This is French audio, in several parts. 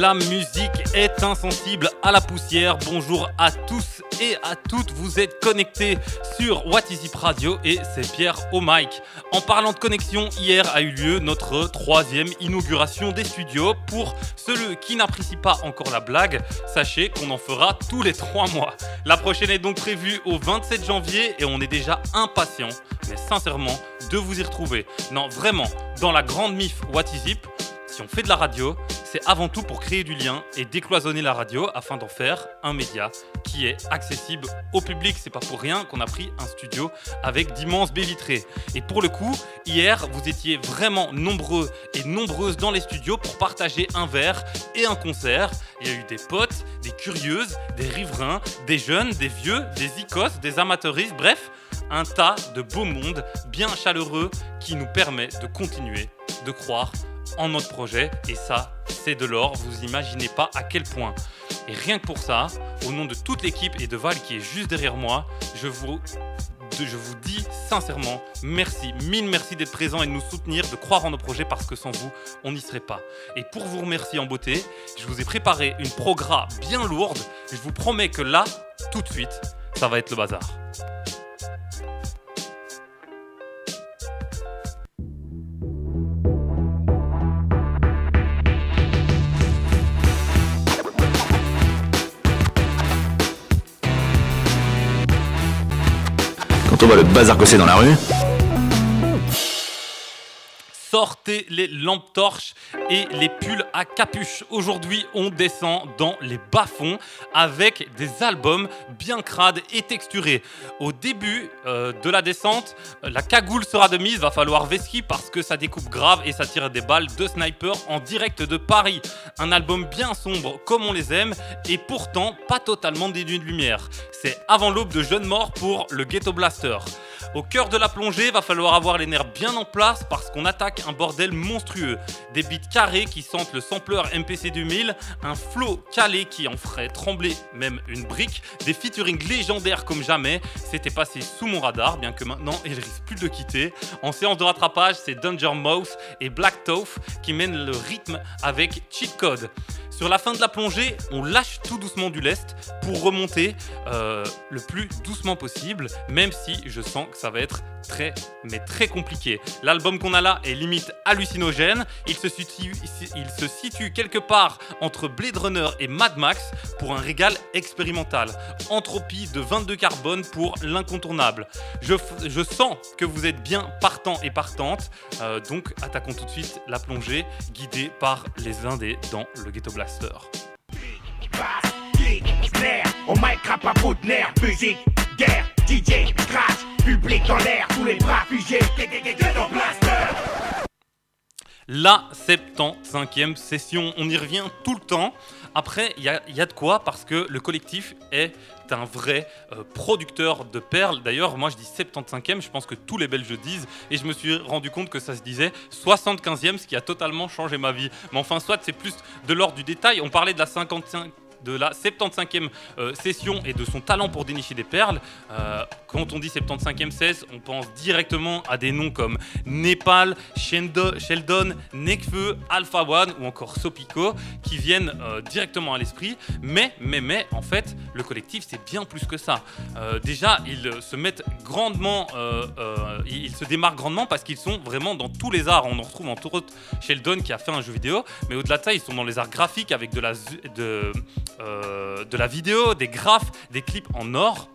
La musique est insensible à la poussière. Bonjour à tous et à toutes. Vous êtes connectés sur What Radio et c'est Pierre au mic. En parlant de connexion, hier a eu lieu notre troisième inauguration des studios. Pour ceux qui n'apprécient pas encore la blague, sachez qu'on en fera tous les trois mois. La prochaine est donc prévue au 27 janvier et on est déjà impatient, mais sincèrement, de vous y retrouver. Non, vraiment, dans la grande MIF What fait de la radio, c'est avant tout pour créer du lien et décloisonner la radio afin d'en faire un média qui est accessible au public. C'est pas pour rien qu'on a pris un studio avec d'immenses baies vitrées. Et pour le coup, hier, vous étiez vraiment nombreux et nombreuses dans les studios pour partager un verre et un concert. Il y a eu des potes, des curieuses, des riverains, des jeunes, des vieux, des icos, des amateuristes, bref, un tas de beaux mondes bien chaleureux qui nous permet de continuer de croire en notre projet et ça c'est de l'or, vous imaginez pas à quel point. Et rien que pour ça, au nom de toute l'équipe et de Val qui est juste derrière moi, je vous, je vous dis sincèrement merci, mille merci d'être présent et de nous soutenir, de croire en nos projets parce que sans vous, on n'y serait pas. Et pour vous remercier en beauté, je vous ai préparé une programme bien lourde. Je vous promets que là, tout de suite, ça va être le bazar. On voit le bazar que dans la rue, Sortez les lampes torches et les pulls à capuche. Aujourd'hui, on descend dans les bas-fonds avec des albums bien crades et texturés. Au début euh, de la descente, la cagoule sera de mise, va falloir vesquille parce que ça découpe grave et ça tire des balles de sniper en direct de Paris. Un album bien sombre comme on les aime et pourtant pas totalement dénué de lumière. C'est avant l'aube de Jeunes Morts pour le Ghetto Blaster. Au cœur de la plongée, va falloir avoir les nerfs bien en place parce qu'on attaque un bordel monstrueux. Des beats carrés qui sentent le sampleur MPC 2000, un flow calé qui en ferait trembler même une brique, des featuring légendaires comme jamais. C'était passé sous mon radar, bien que maintenant il risque plus de quitter. En séance de rattrapage, c'est Danger Mouse et Black Tough qui mènent le rythme avec Cheat Code. Sur la fin de la plongée, on lâche tout doucement du lest pour remonter euh, le plus doucement possible, même si je sens que ça va être très, mais très compliqué. L'album qu'on a là est limite hallucinogène. Il se, situe, quelque part entre Blade Runner et Mad Max pour un régal expérimental. Entropie de 22 carbone pour l'incontournable. Je, je sens que vous êtes bien partant et partante, euh, donc attaquons tout de suite la plongée guidée par les Indés dans le Ghetto Blaster. La 75e session, on y revient tout le temps. Après, il y, a- il y a de quoi parce que le collectif est un vrai euh, producteur de perles. D'ailleurs, moi je dis 75e, je pense que tous les Belges disent, et je me suis rendu compte que ça se disait 75e, ce qui a totalement changé ma vie. Mais enfin, soit c'est plus de l'ordre du détail. On parlait de la 55 de la 75e euh, session et de son talent pour dénicher des perles. Euh, quand on dit 75e 16, on pense directement à des noms comme Népal, Sheldon, Nekfeu, Alpha One ou encore Sopico qui viennent euh, directement à l'esprit. Mais, mais, mais, en fait, le collectif, c'est bien plus que ça. Déjà, ils se mettent grandement, ils se démarquent grandement parce qu'ils sont vraiment dans tous les arts. On en retrouve entre autres Sheldon qui a fait un jeu vidéo, mais au-delà de ça, ils sont dans les arts graphiques avec de la, de, euh, de la vidéo, des graphes, des clips en or.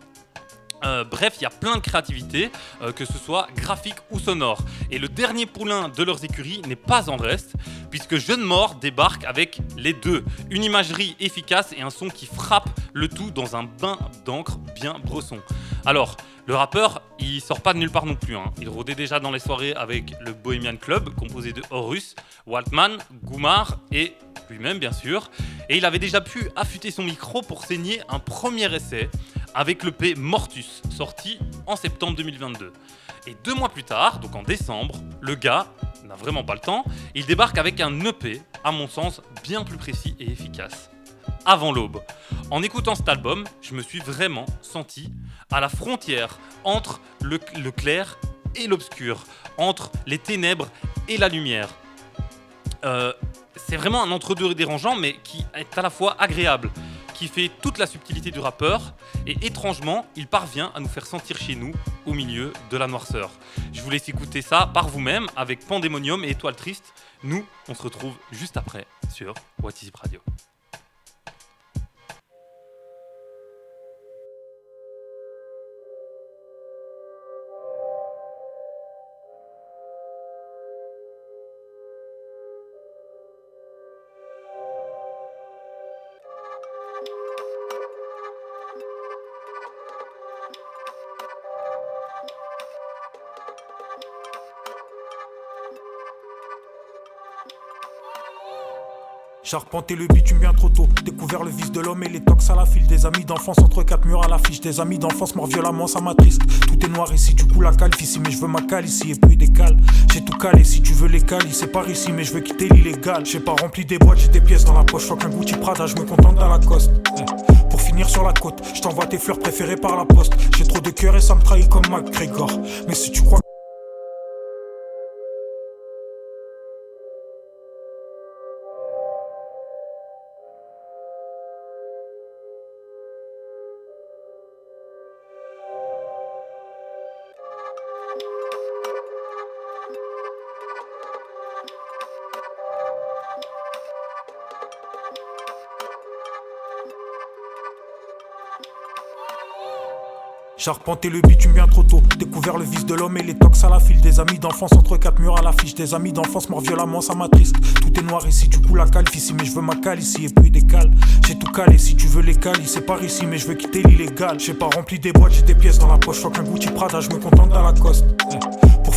Euh, bref, il y a plein de créativité, euh, que ce soit graphique ou sonore. Et le dernier poulain de leurs écuries n'est pas en reste, puisque Jeune Mort débarque avec les deux. Une imagerie efficace et un son qui frappe le tout dans un bain d'encre bien bresson. Alors, le rappeur, il sort pas de nulle part non plus. hein. Il rôdait déjà dans les soirées avec le Bohemian Club, composé de Horus, Waltman, Goumar et lui-même, bien sûr. Et il avait déjà pu affûter son micro pour saigner un premier essai avec le P Mortus, sorti en septembre 2022. Et deux mois plus tard, donc en décembre, le gars n'a vraiment pas le temps, il débarque avec un EP, à mon sens, bien plus précis et efficace. Avant l'aube. En écoutant cet album, je me suis vraiment senti à la frontière entre le, clair et l'obscur, entre les ténèbres et la lumière. Euh, c'est vraiment un entre-deux dérangeant, mais qui est à la fois agréable, qui fait toute la subtilité du rappeur, et étrangement, il parvient à nous faire sentir chez nous, au milieu de la noirceur. Je vous laisse écouter ça par vous-même avec Pandémonium et Étoile Triste. Nous, on se retrouve juste après sur What Is Radio. Charpenter le bitume bien trop tôt. Découvert le vice de l'homme et les tox à la file. Des amis d'enfance entre quatre murs à l'affiche. Des amis d'enfance morts violemment, ça m'attriste. Tout est noir ici, du coup la cale ici. Mais je veux ma cale ici et puis des cales. J'ai tout calé si tu veux les cales. C'est par ici, mais je veux quitter l'illégal. J'ai pas rempli des boîtes, j'ai des pièces dans la poche. Faut qu'un Gucci Prada, je me contente dans la coste. Eh. Pour finir sur la côte, je t'envoie tes fleurs préférées par la poste. J'ai trop de cœur et ça me trahit comme McGregor. Mais si tu crois Charpenter le bitume bien trop tôt. Découvert le vice de l'homme et les tox à la file. Des amis d'enfance entre quatre murs à l'affiche. Des amis d'enfance morts violemment, ça m'attriste. Tout est noir ici, du coup la cale ici. Mais je veux ma cale ici et puis des cales. J'ai tout calé si tu veux les cales. C'est par ici, mais je veux quitter l'illégal. J'ai pas rempli des boîtes, j'ai des pièces dans la poche. Faut qu'un Gucci Prada, je me contente dans la coste. Pour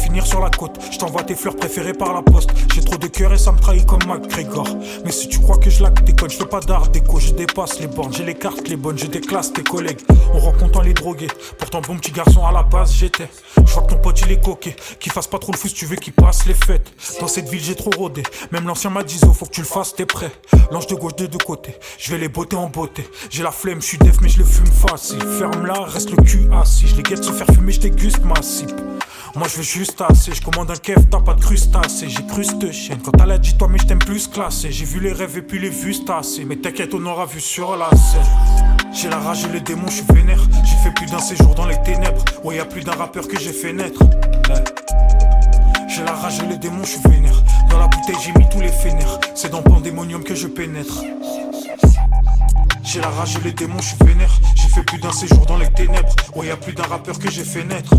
finir sur la côte, je t'envoie tes fleurs préférées par la poste. J'ai trop de cœur et ça me trahit comme McGregor. Mais si tu crois que je la déconne, je pas d'art déco, je dépasse les bornes. J'ai les cartes les bonnes, je déclasse tes collègues. On rencontre les drogués. Pourtant, bon petit garçon à la base, j'étais. Je vois que ton pote il est coquet. Qu'il fasse pas trop le fou si tu veux qu'il passe les fêtes. Dans cette ville, j'ai trop rodé. Même l'ancien m'a dit, oh, faut que tu le fasses, t'es prêt. L'ange de gauche de deux côtés. Je vais les botter en beauté. J'ai la flemme, je suis def, mais je le fume facile. Ferme là, reste le cul assis. Je les guette se faire fumer, je déguste ma cible. Moi je veux juste assez, je commande un kef, t'as pas de crustacé, j'ai cru cette chienne. Quand elle a dit toi mais je t'aime plus classé, j'ai vu les rêves et puis les vues. Mais t'inquiète, on aura vu sur la scène. J'ai la rage et les démons, je suis vénère. J'ai fait plus d'un séjour dans les ténèbres. Ouais, y a plus d'un rappeur que j'ai fait naître. J'ai la rage et les démons, je suis vénère. Dans la bouteille, j'ai mis tous les fénères. C'est dans Pandémonium que je pénètre. J'ai la rage et les démons, je suis vénère. J'ai fait plus d'un séjour dans les ténèbres. Ouais, y a plus d'un rappeur que j'ai fait naître.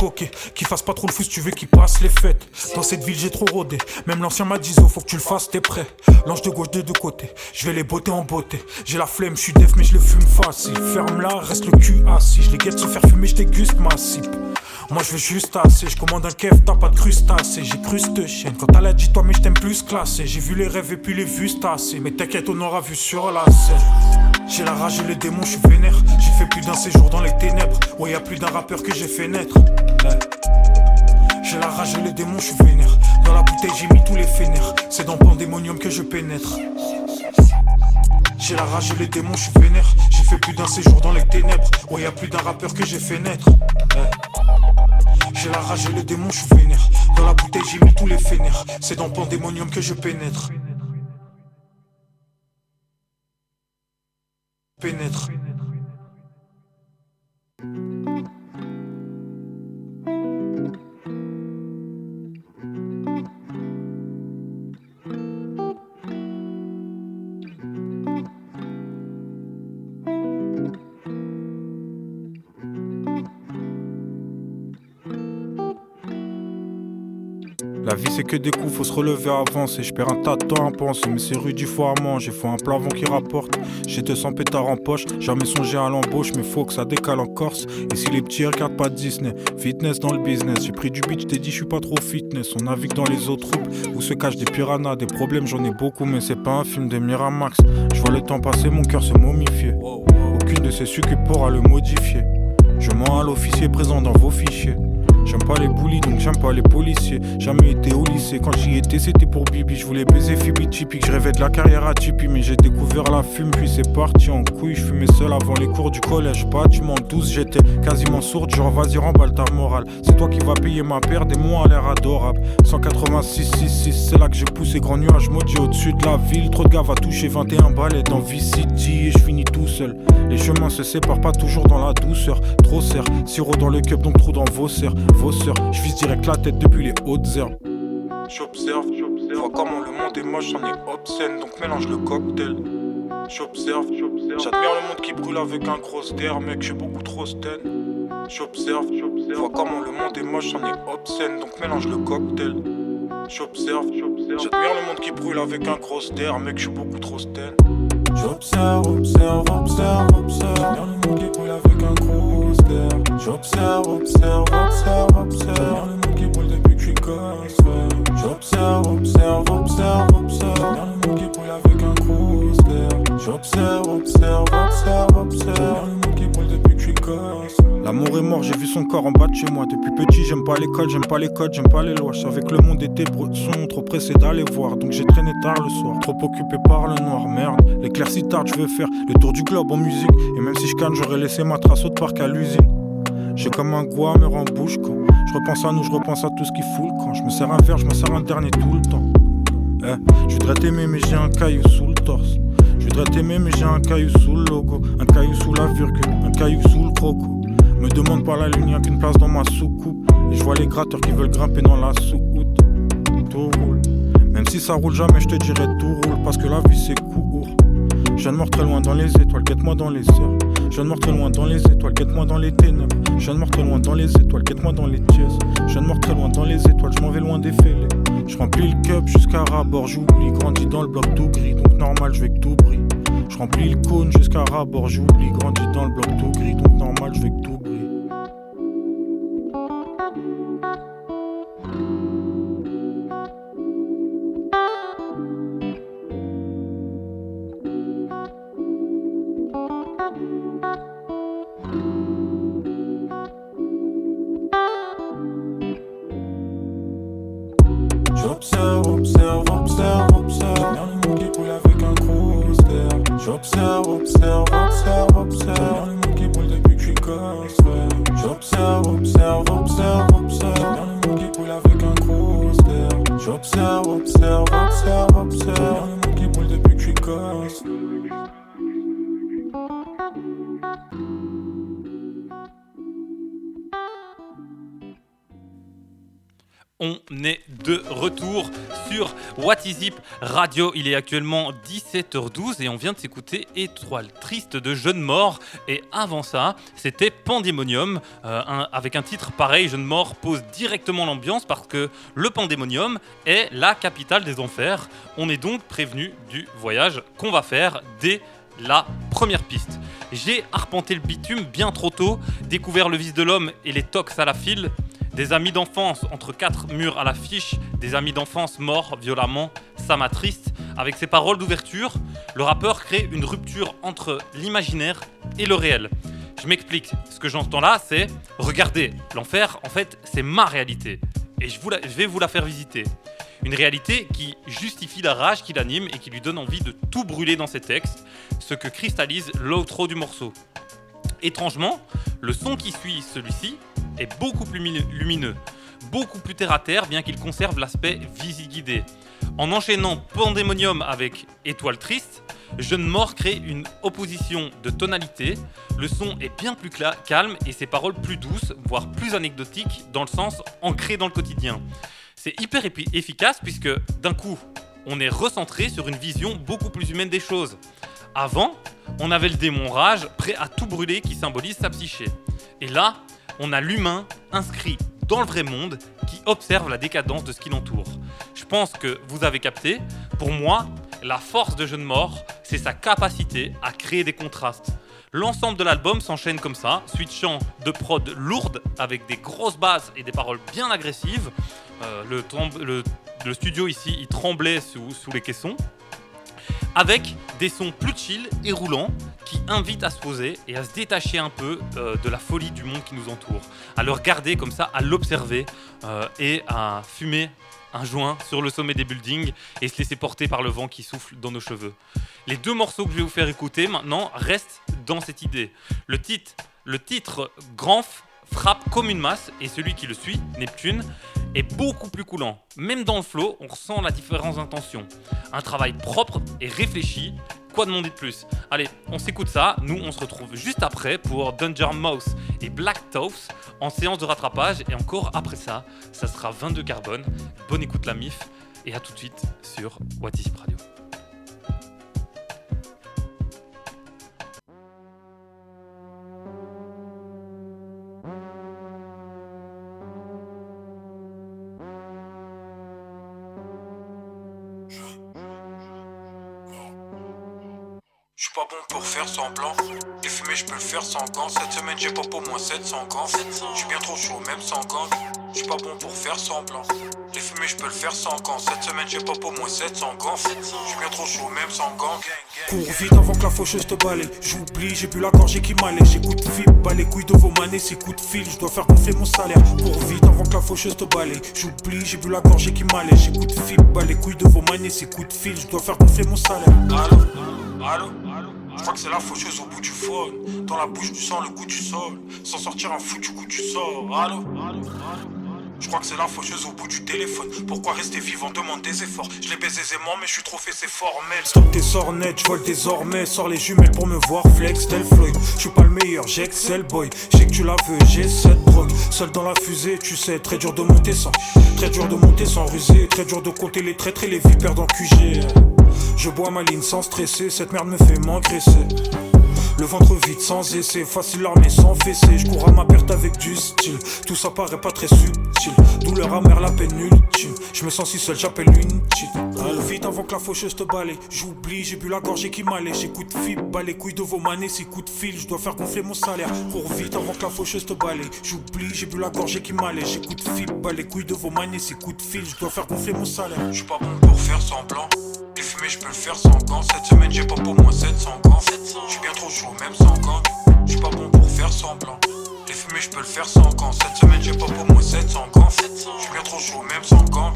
Ok, qu'il fasse pas trop le fou si tu veux qu'il passe les fêtes. Dans cette ville, j'ai trop rodé. Même l'ancien m'a dit, faut que tu le fasses, t'es prêt. L'ange de gauche de deux côtés. Je vais les botter en beauté. J'ai la flemme, je suis def, mais je le fume facile. Ferme là, reste le cul assis. Je les guette se faire fumer, je déguste ma cible. Moi je veux juste assez, je commande un kef, t'as pas de crustacé, j'ai cru cette chienne. Quand elle a dit toi mais je t'aime plus classé, j'ai vu les rêves et puis les vues assez. Mais t'inquiète, on aura vu sur la scène. J'ai la rage et les démons, je suis vénère. J'ai fait plus d'un séjour dans les ténèbres. Ouais, y a plus d'un rappeur que j'ai fait naître. J'ai la rage et les démons, je suis vénère. Dans la bouteille, j'ai mis tous les fénères. C'est dans Pandémonium que je pénètre. J'ai la rage et les démons, je suis vénère. J'ai fait plus d'un séjour dans les ténèbres. Ouais, y a plus d'un rappeur que j'ai fait naître. J'ai la rage et les démons, je suis vénère. Dans la bouteille, j'ai mis tous les fénères. C'est dans Pandémonium que je pénètre. pénètre. Vie c'est que des coups, faut se relever avancer. Je perds un tas de temps à penser, mais c'est rude, il faut à manger. Faut un plavon qui rapporte. J'ai 200 pétards en poche, jamais songé à l'embauche, mais faut que ça décale en Corse. Et si les petits regardent pas Disney, fitness dans le business. J'ai pris du beat, t'ai dit, je suis pas trop fitness. On navigue dans les autres troupes où se cachent des piranhas. Des problèmes, j'en ai beaucoup, mais c'est pas un film de Miramax. Je vois le temps passer, mon cœur se momifier. Aucune de ces succubes pourra le modifier. Je mens à l'officier présent dans vos fichiers. J'aime pas les bullies, donc j'aime pas les policiers. Jamais été au lycée, quand j'y étais, c'était pour Bibi. Je voulais baiser Phoebe typique, je rêvais de la carrière à Tipeee. Mais j'ai découvert la fume, puis c'est parti en couille. Je fumais seul avant les cours du collège. Pas du m'en 12, j'étais quasiment sourde. Genre, vas-y, remballe ta morale. C'est toi qui vas payer ma paire, des mots à l'air adorable. 186, 6, c'est là que j'ai poussé grand nuage maudit au-dessus de la ville. Trop de gars va toucher 21 balais dans V-City et je finis tout seul. Les chemins se séparent pas toujours dans la douceur. Trop serre, sirop dans le cup, donc trop dans vos sœurs. Vos sœurs, je vise direct la tête depuis les hautes herbes. J'observe, j'observe, vois comment le monde est moche, j'en ai obscène, donc mélange le cocktail. J'observe, j'observe, j'admire le monde qui brûle avec un gros terre, mec, j'ai beaucoup trop sten. J'observe, j'observe, vois comment le monde est moche, j'en ai obscène, donc mélange le cocktail. J'observe, j'observe, j'admire le monde qui brûle avec un gros terre, mec, j'ai beaucoup trop sten. J'observe, observe, observe, observe. J'admire le monde qui brûle avec un gros terre. J'observe, observe, observe, observe. J'admire le monde qui brûle depuis que je suis gosse. J'observe, observe, observe, observe. J'admire le monde qui brûle avec un terre. J'observe, observe, observe, observe. J'admire le monde qui brûle depuis que je suis gosse. L'amour est mort, j'ai vu son corps en bas de chez moi. Depuis petit, j'aime pas l'école, j'aime pas les codes, j'aime pas les lois. Je savais que le monde était son trop pressé d'aller voir. Donc j'ai traîné tard le soir, trop occupé par le noir. Merde, l'éclaircie tard, je veux faire le tour du globe en musique. Et même si je canne, j'aurais laissé ma trace au parc à l'usine. J'ai comme un me en bouche quand je repense à nous, je repense à tout ce qui fout quand je me sers un verre, je me sers un dernier tout le temps. Eh, je voudrais t'aimer, mais j'ai un caillou sous le torse. Je voudrais t'aimer, mais j'ai un caillou sous le logo, un caillou sous la virgule, un caillou sous le croco. Me demande pas la y'a qu'une place dans ma soucoupe. Et je vois les gratteurs qui veulent grimper dans la sous-houte. Tout roule. Même si ça roule jamais, je te dirais tout roule. Parce que la vie c'est court. Je de mort très loin dans les étoiles, guette-moi dans les heures. Je de mort très loin dans les étoiles, guette-moi dans les ténèbres. Je de mort très loin dans les étoiles, guette-moi dans les tièses. Je de mort très loin dans les étoiles, je m'en vais loin des fêlés. Je remplis le cup jusqu'à rabord, j'oublie, grandi dans le bloc tout gris, donc normal, je vais que tout brille. Je remplis le cône jusqu'à rabord, j'oublie, grandi dans le bloc tout gris, donc normal, je vais que tout What Is Zip Radio. Il est actuellement 17h12 et on vient de s'écouter Étoile triste de Jeune Mort. Et avant ça, c'était Pandémonium euh, avec un titre pareil. Jeune Mort pose directement l'ambiance parce que le Pandémonium est la capitale des enfers. On est donc prévenu du voyage qu'on va faire dès la première piste. J'ai arpenté le bitume bien trop tôt, découvert le vice de l'homme et les tox à la file, des amis d'enfance entre quatre murs à l'affiche, des amis d'enfance morts violemment, ça m'attriste. Avec ses paroles d'ouverture, le rappeur crée une rupture entre l'imaginaire et le réel. Je m'explique, ce que j'entends là, c'est regardez, l'enfer, en fait, c'est ma réalité. Et je, je vais vous la faire visiter. Une réalité qui justifie la rage qui l'anime et qui lui donne envie de tout brûler dans ses textes, ce que cristallise l'outro du morceau. Étrangement, le son qui suit celui-ci est beaucoup plus lumineux, beaucoup plus terre à terre, bien qu'il conserve l'aspect visiguidé. En enchaînant Pandémonium avec Étoile triste, Jeune Mort crée une opposition de tonalité. Le son est bien plus calme et ses paroles plus douces, voire plus anecdotiques, dans le sens ancré dans le quotidien. C'est hyper efficace puisque d'un coup, on est recentré sur une vision beaucoup plus humaine des choses. Avant, on avait le démon rage prêt à tout brûler qui symbolise sa psyché. Et là, on a l'humain inscrit dans le vrai monde qui observe la décadence de ce qui l'entoure. Je pense que vous avez capté. Pour moi, la force de Jeune Mort, c'est sa capacité à créer des contrastes. L'ensemble de l'album s'enchaîne comme ça, switchant de prod lourde avec des grosses basses et des paroles bien agressives. Euh, le, studio ici, il tremblait sous les caissons avec des sons plus chill et roulants qui invite à se poser et à se détacher un peu euh, de la folie du monde qui nous entoure, à le regarder comme ça, à l'observer euh, et à fumer un joint sur le sommet des buildings et se laisser porter par le vent qui souffle dans nos cheveux. Les deux morceaux que je vais vous faire écouter maintenant restent dans cette idée. Le titre, le titre Granf frappe comme une masse et celui qui le suit, Neptune, est beaucoup plus coulant. Même dans le flow, on ressent la différence d'intention. Un travail propre et réfléchi. Quoi demander de plus? Allez, on s'écoute ça. Nous, on se retrouve juste après pour Danger Mouse et Black Toast en séance de rattrapage. Et encore après ça, ça sera 22 carbone. Bonne écoute la MIF et à tout de suite sur What is Radio. Pas bon pour faire semblant. Et fumer, je peux le faire sans gants. Cette semaine, j'ai pas au moins 700 gants. Je suis bien trop chaud, même sans gants. Je suis pas bon pour faire semblant. Et fumer, je peux le faire sans gants. Cette semaine, j'ai pas au moins 700 gants. Je suis bien trop chaud, même sans gants. Cours vite avant que la faucheuse te balaye. J'oublie, j'ai bu la gorgée qui m'allait. J'écoute fil, bas les couilles de vos manées, c'est coup de fil. Je dois faire gonfler mon salaire. Cours vite avant que la faucheuse te balaye. J'oublie, j'ai bu la gorgée qui m'allait. J'écoute fil, bas les couilles de vos manées, c'est coup de fil. Je dois faire gonfler mon salaire. Allô, allô? Je crois que c'est la faucheuse au bout du phone. Dans la bouche du sang, le goût du sol. Sans sortir un fou du coup du sort. Allô Je crois que c'est la faucheuse au bout du téléphone. Pourquoi rester vivant? Demande des efforts. Je les baise aisément, mais je suis trop fait, c'est formel. Stop tes sornettes, je vole désormais. Sors les jumelles pour me voir flex, tel Floyd. Je suis pas le meilleur, j'excel boy. Je sais que tu la veux, j'ai cette drogue. Seul dans la fusée, tu sais, très dur de monter sans. Très dur de monter sans ruser. Très dur de compter les traîtres et les vipères dans QG. Je bois ma ligne sans stresser, cette merde me fait m'engraisser. Le ventre vide sans essai, facile l'armée sans fessée. Je cours à ma perte avec du style. Tout ça paraît pas très subtil. Douleur amère, la peine ultime. Je me sens si seul, j'appelle une. Vite avant que la faucheuse te balaye. J'oublie, j'ai bu la gorgée qui m'allait. J'écoute fil, bas les couilles de vos manées, c'est coup de fil. Je dois faire gonfler mon salaire. Cours vite avant que la faucheuse te balaye. J'oublie, j'ai bu la gorgée qui m'allait. J'écoute fil, bas les couilles de vos manées, c'est coup de fil. Je dois faire gonfler mon salaire. Je suis pas bon pour faire semblant. Et fumer, je peux le faire sans gants. Cette semaine, j'ai pas pour moi 700 gants. Je suis bien trop chaud, même sans gants. Je suis pas bon pour faire semblant. Et fumer, je peux le faire sans gants. Cette semaine, j'ai pas pour moi 700 gants. Je suis bien trop chaud, même sans gants.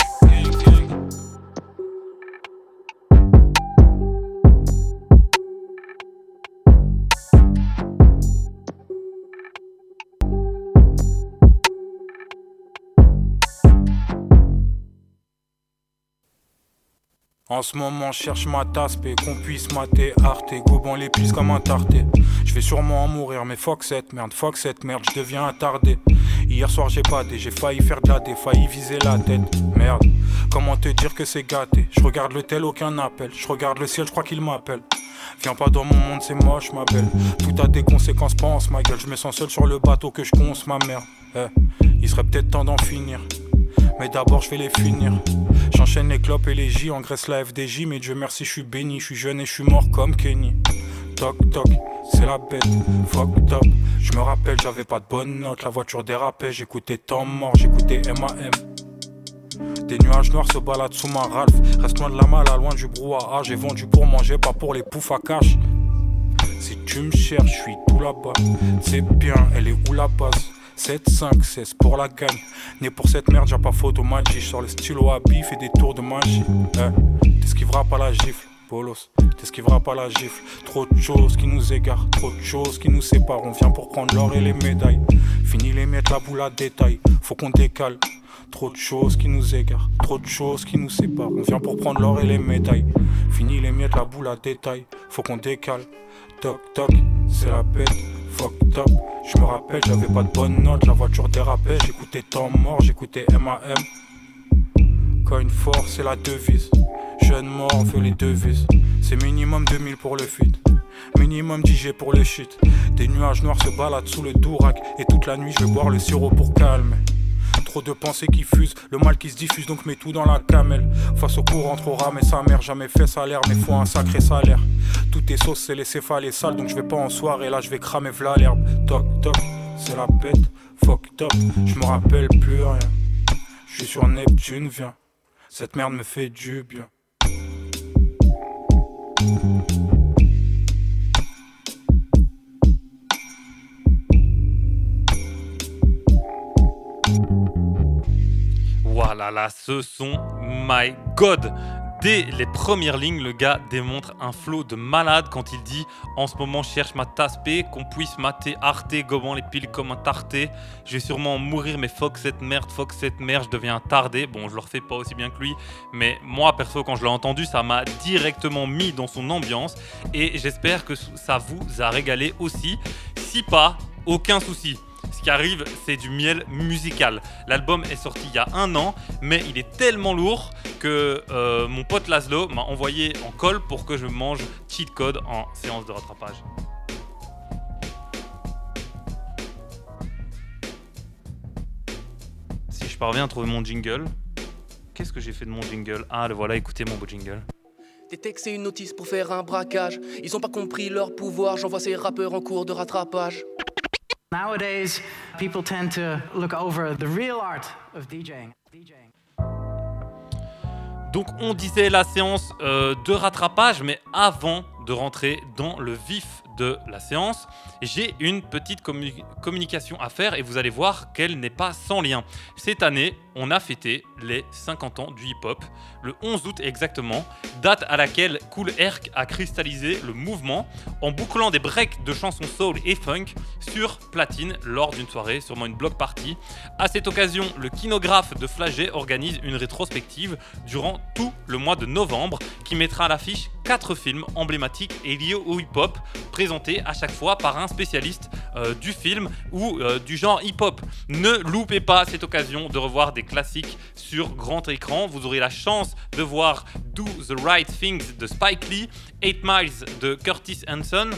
En ce moment, cherche ma tasse, et qu'on puisse mater Arte. Goban les pisse comme un tarté. Je vais sûrement en mourir, mais fuck cette merde, fuck cette merde, je deviens attardé. Hier soir, j'ai pas j'ai failli faire dé, failli viser la tête. Merde, comment te dire que c'est gâté? Je regarde le tel, aucun appel. Je regarde le ciel, je crois qu'il m'appelle. Viens pas dans mon monde, c'est moche, ma belle. Tout a des conséquences, pense, ma gueule. Je me sens seul sur le bateau que je conce, ma mère. Eh, il serait peut-être temps d'en finir. Mais d'abord, je vais les finir. J'enchaîne les clopes et les J, engraisse la FDJ. Mais Dieu merci, je suis béni, je suis jeune et je suis mort comme Kenny. Toc toc, c'est la bête, fuck top. Je me rappelle, j'avais pas de bonne note, la voiture dérapait, j'écoutais temps mort, j'écoutais MAM. Des nuages noirs se baladent sous ma Ralph. Reste loin de la malle, loin du brouhaha. J'ai vendu pour manger, pas pour les poufs à cash. Si tu me cherches, je suis tout là-bas. C'est bien, elle est où la base? 7, 5, 16 pour la gagne. Né pour cette merde, j'ai pas photo magie. Sur le stylo à bif et des tours de magie. Eh, T'esquiveras pas la gifle, bolos. T'esquiveras pas la gifle. Trop de choses qui nous égarent, trop de choses qui nous séparent. On vient pour prendre l'or et les médailles. Fini les miettes, la boule à détail. Faut qu'on décale. Trop de choses qui nous égarent, trop de choses qui nous séparent. On vient pour prendre l'or et les médailles. Fini les miettes, la boule à détail. Faut qu'on décale. Toc toc, c'est la bête. Je me rappelle, j'avais pas de bonne note. La voiture dérapait. J'écoutais temps mort, j'écoutais MAM. Quand force, c'est la devise. Jeune mort, fait les devises. C'est minimum 2000 pour le feed. Minimum 10 G pour le shit. Des nuages noirs se baladent sous le dourac. Et toute la nuit, je vais boire le sirop pour calmer. Trop de pensées qui fusent, le mal qui se diffuse, donc mets tout dans la camelle. Face au courant trop rame et sa mère, jamais fait salaire, mais faut un sacré salaire. Tout est sauce, c'est les céphalées sales, donc je vais pas en soirée, là je vais cramer v'là l'herbe. Toc toc, c'est la bête, fuck top, je me rappelle plus rien. Je suis sur Neptune, viens, cette merde me fait du bien. Là là, ce son, my god Dès les premières lignes, le gars démontre un flot de malade quand il dit En ce moment, cherche ma tasse P, qu'on puisse mater Arte, gobant les piles comme un tarté. Je vais sûrement mourir, mais fuck cette merde, fuck cette merde, je deviens tardé. Bon, je le refais pas aussi bien que lui, mais moi, perso, quand je l'ai entendu, ça m'a directement mis dans son ambiance et j'espère que ça vous a régalé aussi. Si pas, aucun souci. Ce qui arrive, c'est du miel musical. L'album est sorti il y a un an, mais il est tellement lourd que euh, mon pote Laszlo m'a envoyé en colle pour que je mange cheat code en séance de rattrapage. Si je parviens à trouver mon jingle, qu'est-ce que j'ai fait de mon jingle? Ah, le voilà, écoutez mon beau jingle. Des textes et une notice pour faire un braquage. Ils ont pas compris leur pouvoir, j'envoie ces rappeurs en cours de rattrapage. Nowadays, people tend to look over the real art of DJing. Donc on disait la séance euh, de rattrapage, mais avant de rentrer dans le vif de la séance, j'ai une petite commu- communication à faire et vous allez voir qu'elle n'est pas sans lien. Cette année, on a fêté les 50 ans du hip-hop, le 11 août exactement, date à laquelle Cool Herc a cristallisé le mouvement en bouclant des breaks de chansons soul et funk sur platine lors d'une soirée, sûrement une block party. À cette occasion, le kinographe de Flagey organise une rétrospective durant tout le mois de novembre qui mettra à l'affiche quatre films emblématiques et liés au hip-hop présentés à chaque fois par un spécialiste euh, du film ou euh, du genre hip-hop. Ne loupez pas cette occasion de revoir des classiques sur grand écran. Vous aurez la chance de voir Do the Right Things de Spike Lee, 8 Miles de Curtis Hanson,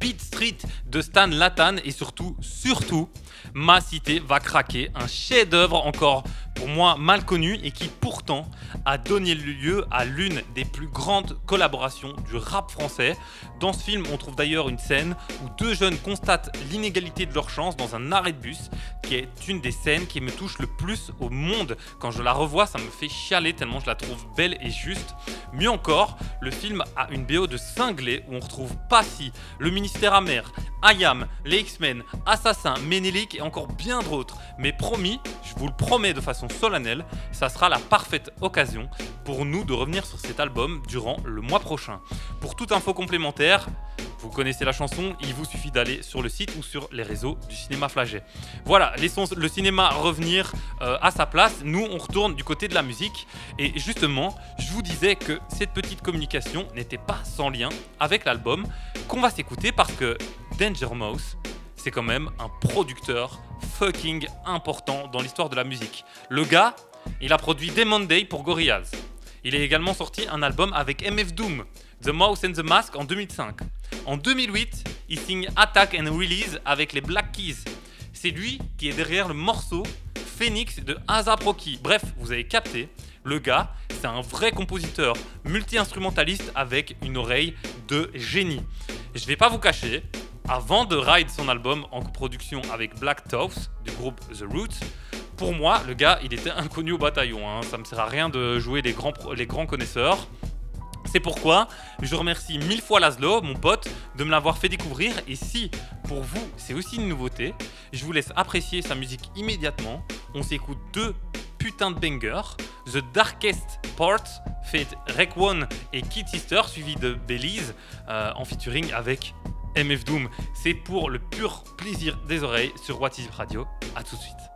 Beat Street de Stan Latan et surtout, surtout, Ma Cité va craquer, un chef-d'œuvre encore pour moi mal connu et qui pourtant a donné lieu à l'une des plus grandes collaborations du rap français. Dans ce film, on trouve d'ailleurs une scène où deux jeunes constatent l'inégalité de leur chance dans un arrêt de bus, qui est une des scènes qui me touche le plus au monde. Quand je la revois, ça me fait chialer tellement je la trouve belle et juste. Mieux encore, le film a une BO de cinglé où on retrouve Passy, le ministère amer, Ayam, les X-Men, Assassin, Ménélique et encore bien d'autres. Mais promis, je vous le promets de façon solennelle, ça sera la parfaite occasion pour nous de revenir sur cet album durant le mois prochain. Pour toute info complémentaire, vous connaissez la chanson, il vous suffit d'aller sur le site ou sur les réseaux du cinéma Flagey. Voilà, laissons le cinéma revenir euh, à sa place. Nous, on retourne du côté de la musique. Et justement, je vous disais que cette petite communication n'était pas sans lien avec l'album qu'on va s'écouter parce que Danger Mouse, c'est quand même un producteur fucking important dans l'histoire de la musique. Le gars, il a produit Demon Day pour Gorillaz. Il a également sorti un album avec MF Doom, The Mouse and the Mask en 2005. En 2008, il signe Attack and Release avec les Black Keys. C'est lui qui est derrière le morceau Phoenix de ASAP Rocky. Bref, vous avez capté, le gars, c'est un vrai compositeur multi-instrumentaliste avec une oreille de génie. Je vais pas vous cacher, avant de ride son album en coproduction avec Black Toast du groupe The Roots, pour moi, le gars, il était inconnu au bataillon. hein. Ça me sert à rien de jouer les grands, pro- les grands connaisseurs. C'est pourquoi je remercie mille fois Laszlo, mon pote, de me l'avoir fait découvrir. Et si pour vous c'est aussi une nouveauté, je vous laisse apprécier sa musique immédiatement. On s'écoute deux putains de bangers The Darkest Part, fait Rek One et Kid Sister, suivi de Belize euh, en featuring avec MF Doom. C'est pour le pur plaisir des oreilles sur What Is Radio. A tout de suite.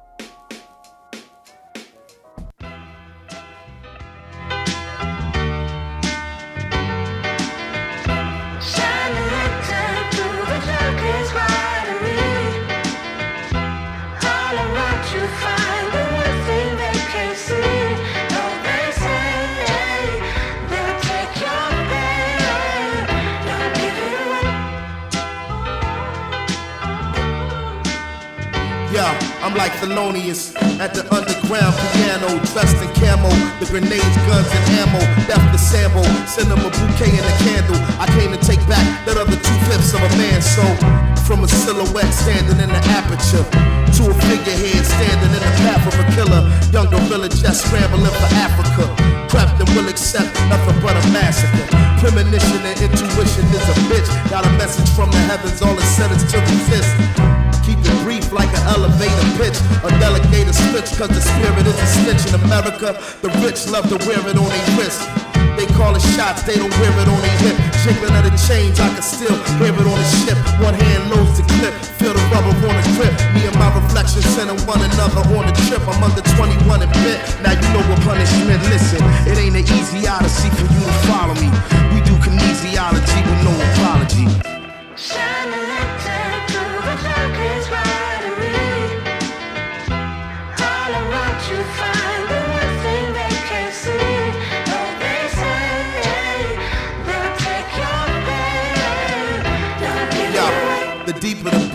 I'm like Thelonious at the underground piano, dressed in camo. The grenades, guns, and ammo. Left the sample, send them a bouquet and a candle. I came to take back that other two fifths of a man. So, from a silhouette standing in the aperture to a figurehead standing in the path of a killer. Young gorilla just scrambling for Africa. Prepped and will accept nothing but a massacre. Premonition and intuition is a bitch. Got a message from the heavens, all it said is to resist. Brief like an elevator pitch. A delegated switch, cause the spirit is a snitch in America. The rich love to wear it on their wrist. They call it shots, they don't wear it on their hip. Jiggling of the chains, I can still hear it on the ship. One hand loads the clip, feel the rubber on the grip. Me and my reflection sending one another on the trip. I'm under 21 and bit. Now you know what punishment. Listen, it ain't an easy odyssey for you to follow me. We do kinesiology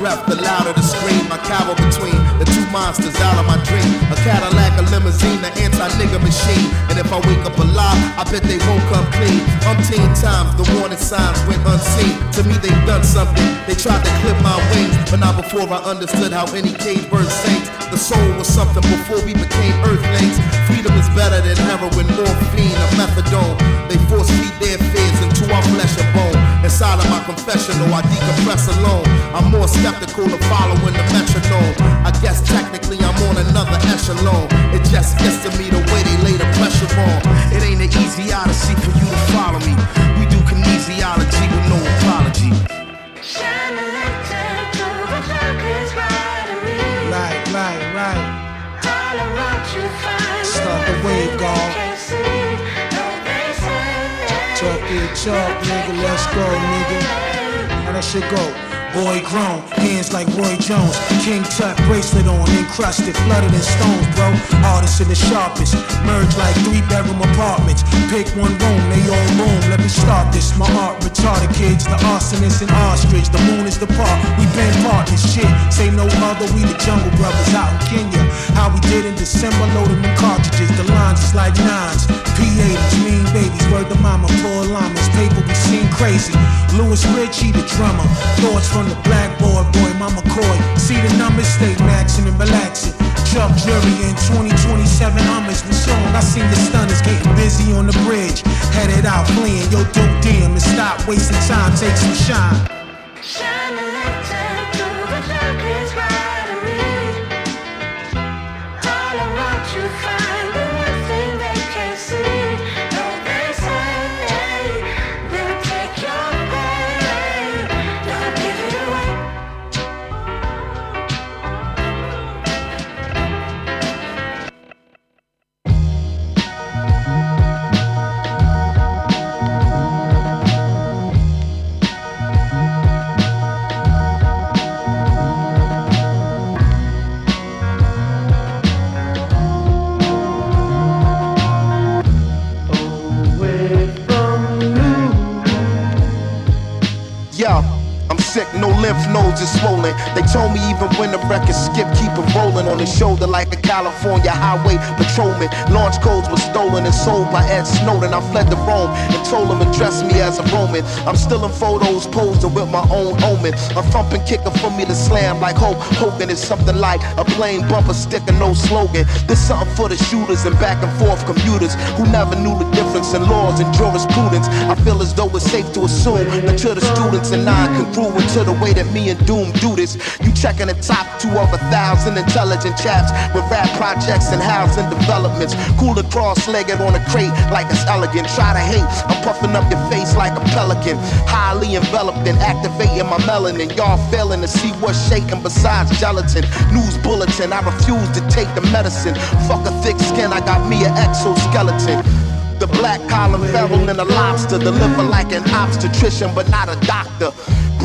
breath, the louder the scream. I cower between monsters out of my dream. A Cadillac, a limousine, an anti-nigga machine. And if I wake up alive, I bet they won't come clean. Umpteen times, the warning signs went unseen. To me, they've done something. They tried to clip my wings, but not before I understood how any cage bird sings. The soul was something before we became earthlings. Freedom is better than heroin, morphine, or methadone. They force feed their fears into our flesh and bone. Inside of my confessional, I decompress alone. I'm more skeptical of following the metronome. I guess technically I'm on another echelon. It just gets to me the way they lay the pressure on. It ain't an easy odyssey for you to follow me. We do kinesiology with no apology. Shine a lantern through the darkest light me. Right, right, right. All around you find Start the wave, they God. can't see. They say Talk your talk, nigga. Let's go, nigga. How that shit go? Boy grown, hands like Roy Jones. King Tut bracelet on, encrusted, flooded in stones, bro. Hardest and the sharpest. Merge like three bedroom apartments. Pick one room, they all room. Let me start this. My art retarded kids, the arsonist and ostrich. The moon is the park. We been partners, shit. Say no other, we the jungle brothers out in Kenya. How we did in December, loading them cartridges. The lines is like nines. P80s, mean babies, word to mama, poor llamas. Paper we seen crazy. Louis Ritchie, the drummer. Thoughts from the blackboard, boy, mama coy. See the numbers, stay maxing and relaxing. Chuck Jury in 2027 Hummers with song. I seen the stunners getting busy on the bridge. Headed out fleeing, yo, dope damn, and stop wasting time, take some shine. Shine no lymph nodes is swollen. They told me even when the record skip, keep it rolling on the shoulder like a California highway patrolman. Launch codes were stolen and sold by Ed Snowden. I fled to Rome and told him address me as a Roman. I'm still in photos posing with my own omen. A thumping kicker for me to slam like Hulk Hogan is something like a plain bumper sticker, no slogan. This something for the shooters and back and forth commuters who never knew the difference in laws and jurisprudence. I feel as though it's safe to assume that to the students and non-congruent to the way that me and Doom do this. You checking the top two of a thousand intelligent chaps with rap projects and housing developments. Cooler cross-legged on a crate like it's elegant. Try to hate, I'm puffing up your face like a pelican. Highly enveloped and activating my melanin. Y'all failing to see what's shaking besides gelatin. News bulletin, I refuse to take the medicine. Fuck a thick skin, I got me an exoskeleton. The black collar feral and a lobster. Deliver like an obstetrician, but not a doctor.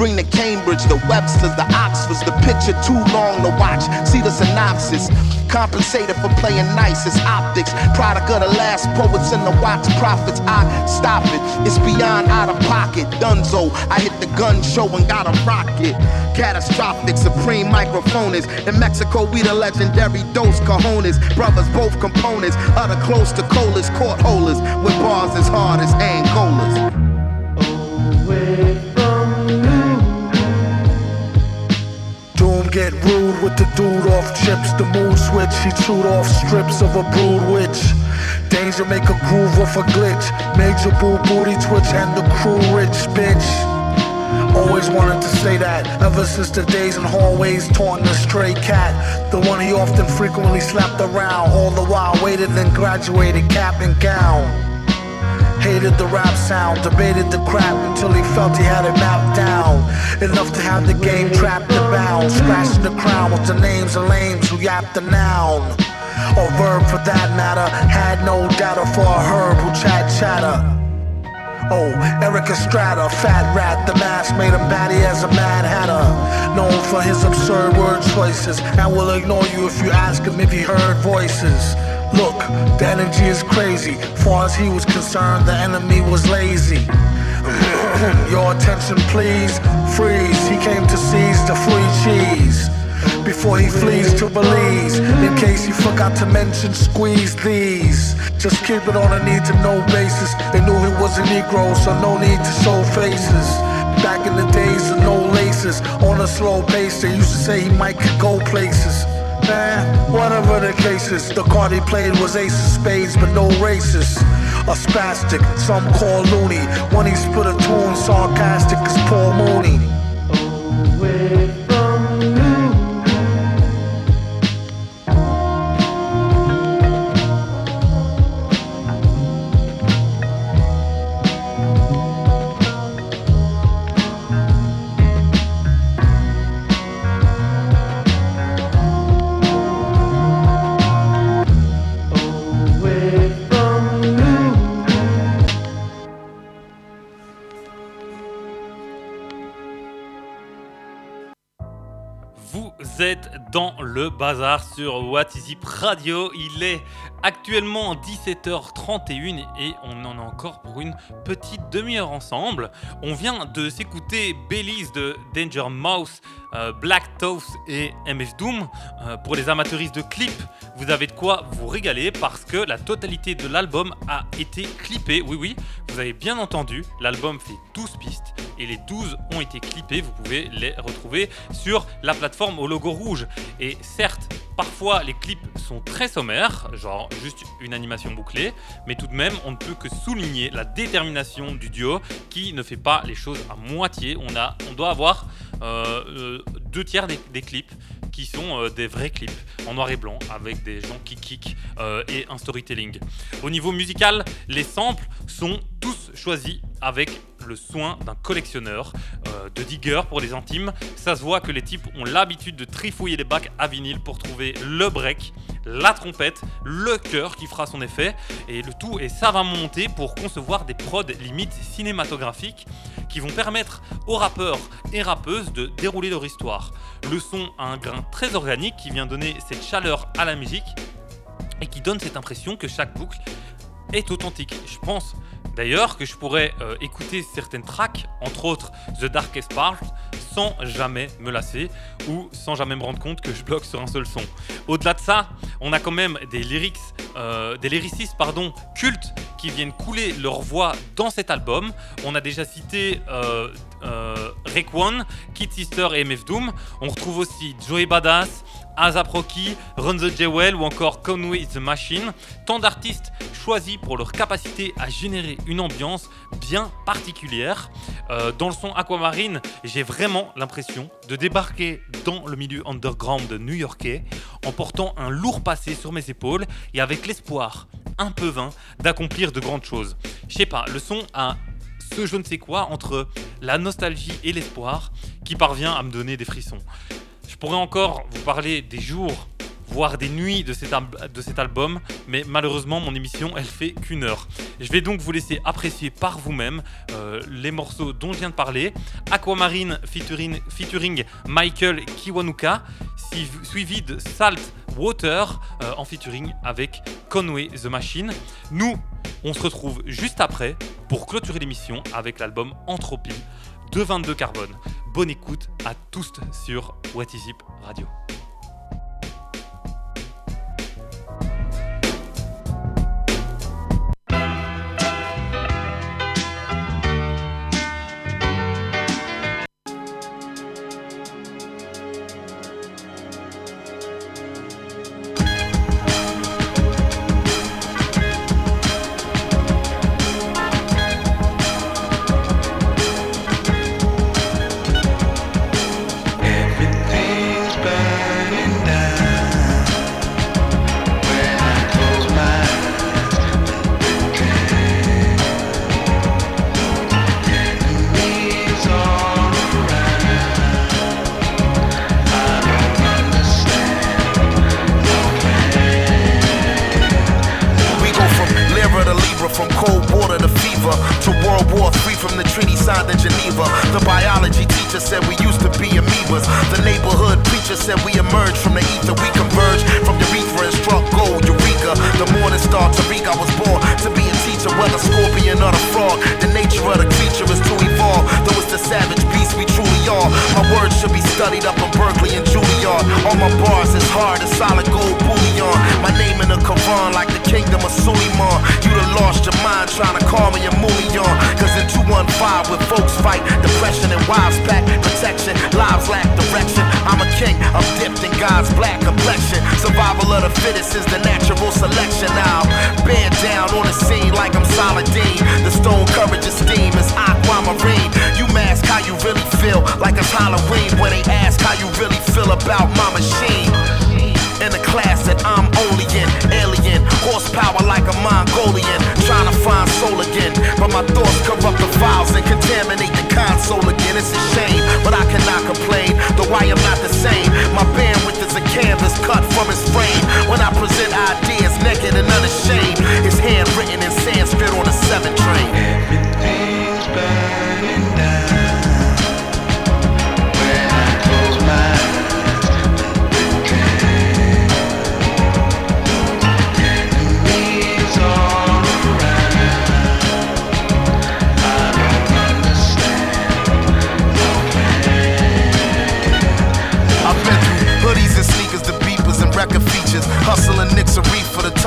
Bring the Cambridge, the Websters, the Oxfords. The picture too long to watch. See the synopsis. Compensated for playing nice, it's optics. Product of the last poets and the watch prophets. I stop it. It's beyond out of pocket. Dunzo. I hit the gun show and got a rocket. Catastrophic, supreme microphonist. In Mexico, we the legendary Dos Cajones. Brothers, both components. Utter close to colas, court holders. With bars as hard as Angolas. Oh, Get rude with the dude off chips. The mood switch, he chewed off strips of a brood witch. Danger make a groove off a glitch. Major boo booty twitch and the crew rich bitch. Always wanted to say that ever since the days in hallways taunting the stray cat. The one he often frequently slapped around, all the while waited and graduated cap and gown. Hated the rap sound, debated the crap until he felt he had it mapped down. Enough to have the game trapped and bound. Scratching the crown with the names of lames who yapped the noun. Or verb for that matter. Had no data for a herb who chat chatter. Oh, Eric Estrada, fat rat, the mask made him batty as a mad hatter. Known for his absurd word choices, and will ignore you if you ask him if he heard voices. Look, the energy is crazy. Far as he was concerned, the enemy was lazy. Your attention, please. Freeze. He came to seize the free cheese. Before he flees to Belize, in case he forgot to mention, squeeze these. Just keep it on a need to know basis. They knew he was a Negro, so no need to show faces. Back in the days of no laces, on a slow pace, they used to say he might go places. Man, whatever the cases, the card he played was ace of spades, but no races. A spastic, some call loony. When he split a tune, sarcastic as Paul Mooney. Bazar sur What Is It Radio. Il est actuellement 17h31 et on en a encore pour une petite demi-heure ensemble. On vient de s'écouter Belize de Danger Mouse, euh, Black Toast et MF Doom. Euh, pour les amateuristes de clips, vous avez de quoi vous régaler parce que la totalité de l'album a été clippée. Oui, oui, vous avez bien entendu, l'album fait 12 pistes et les 12 ont été clippées. Vous pouvez les retrouver sur la plateforme au logo rouge. Et certes, parfois les clips sont très sommaires, genre juste une animation bouclée, mais tout de même, on ne peut que souligner la détermination du duo qui ne fait pas les choses à moitié. On, a, on doit avoir euh, euh, deux tiers des, clips qui sont euh, des vrais clips en noir et blanc avec des gens qui kick et un storytelling. Au niveau musical, les samples sont tous choisis avec le soin d'un collectionneur, euh, de digger pour les intimes. Ça se voit que les types ont l'habitude de trifouiller les bacs à vinyle pour trouver le break, la trompette, le chœur qui fera son effet, et le tout est savamment monté pour concevoir des prods limites cinématographiques qui vont permettre aux rappeurs et rappeuses de dérouler leur histoire. Le son a un grain très organique qui vient donner cette chaleur à la musique et qui donne cette impression que chaque boucle est authentique. Je pense d'ailleurs que je pourrais euh, écouter certaines tracks, entre autres The Darkest Part, sans jamais me lasser ou sans jamais me rendre compte que je bloque sur un seul son. Au-delà de ça, on a quand même des lyrics, euh, des lyricistes cultes qui viennent couler leur voix dans cet album. On a déjà cité euh, euh, Rayquan, Kid Sister et MF Doom. On retrouve aussi Joey Badass, ASAP Rocky, Run the Jewel ou encore Conway the Machine. Tant d'artistes choisis pour leur capacité à générer une ambiance bien particulière. Euh, dans le son Aquamarine, j'ai vraiment l'impression de débarquer dans le milieu underground new-yorkais en portant un lourd passé sur mes épaules et avec l'espoir un peu vain d'accomplir de grandes choses. Je sais pas, le son a ce je ne sais quoi entre la nostalgie et l'espoir qui parvient à me donner des frissons. Je pourrais encore vous parler des jours, voire des nuits de cet, album, mais malheureusement mon émission elle fait qu'une heure. Je vais donc vous laisser apprécier par vous-même euh, les morceaux dont je viens de parler. Aquamarine featuring, Michael Kiwanuka, suivi de Salt Water euh, en featuring avec Conway the Machine. Nous, on se retrouve juste après pour clôturer l'émission avec l'album Entropie de 22 Carbone. Bonne écoute à tous sur What Is It Radio.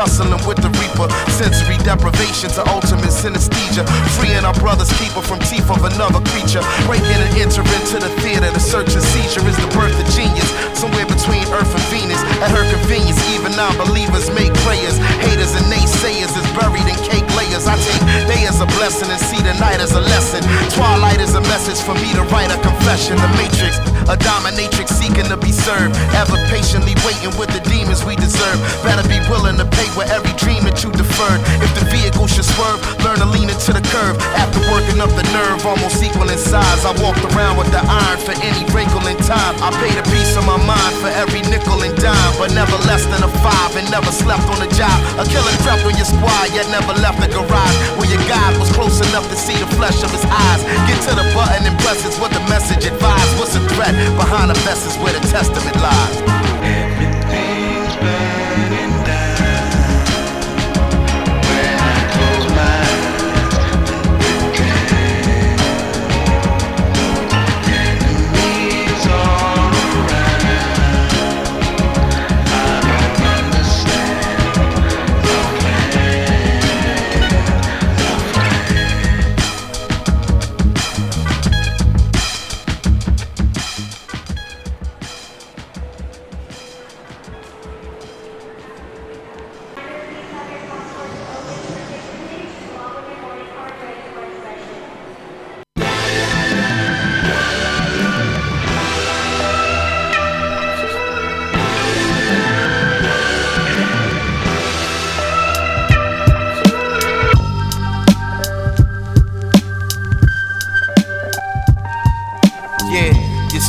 Tussling with the reaper. Sensory deprivation to ultimate synesthesia. Freeing our brother's keeper from teeth of another creature. Breaking and entering into the theater, the search and seizure is the birth of genius. Somewhere between Earth and Venus. At her convenience, even non-believers make prayers. Haters and naysayers is buried in cake layers. I take day as a blessing and see the night as a lesson. Twilight is a message for me to write a confession. The matrix, a dominatrix seeking to be served. Ever patiently waiting with the demons we deserve. Better be willing to pay with every dream that you deferred. If the vehicle should swerve, learn to lean into the curve. After working up the nerve, almost equal in size. I walked around with the iron for any wrinkle in time. I paid a piece of my mind for every nickel and dime, but never less than a five and never slept on the job. A killing crept on your squad, yet never left the garage. Where your God was close enough to see the flesh of his eyes. Get to the button and press is what the message advised. What's the threat behind the vest is where the testament lies.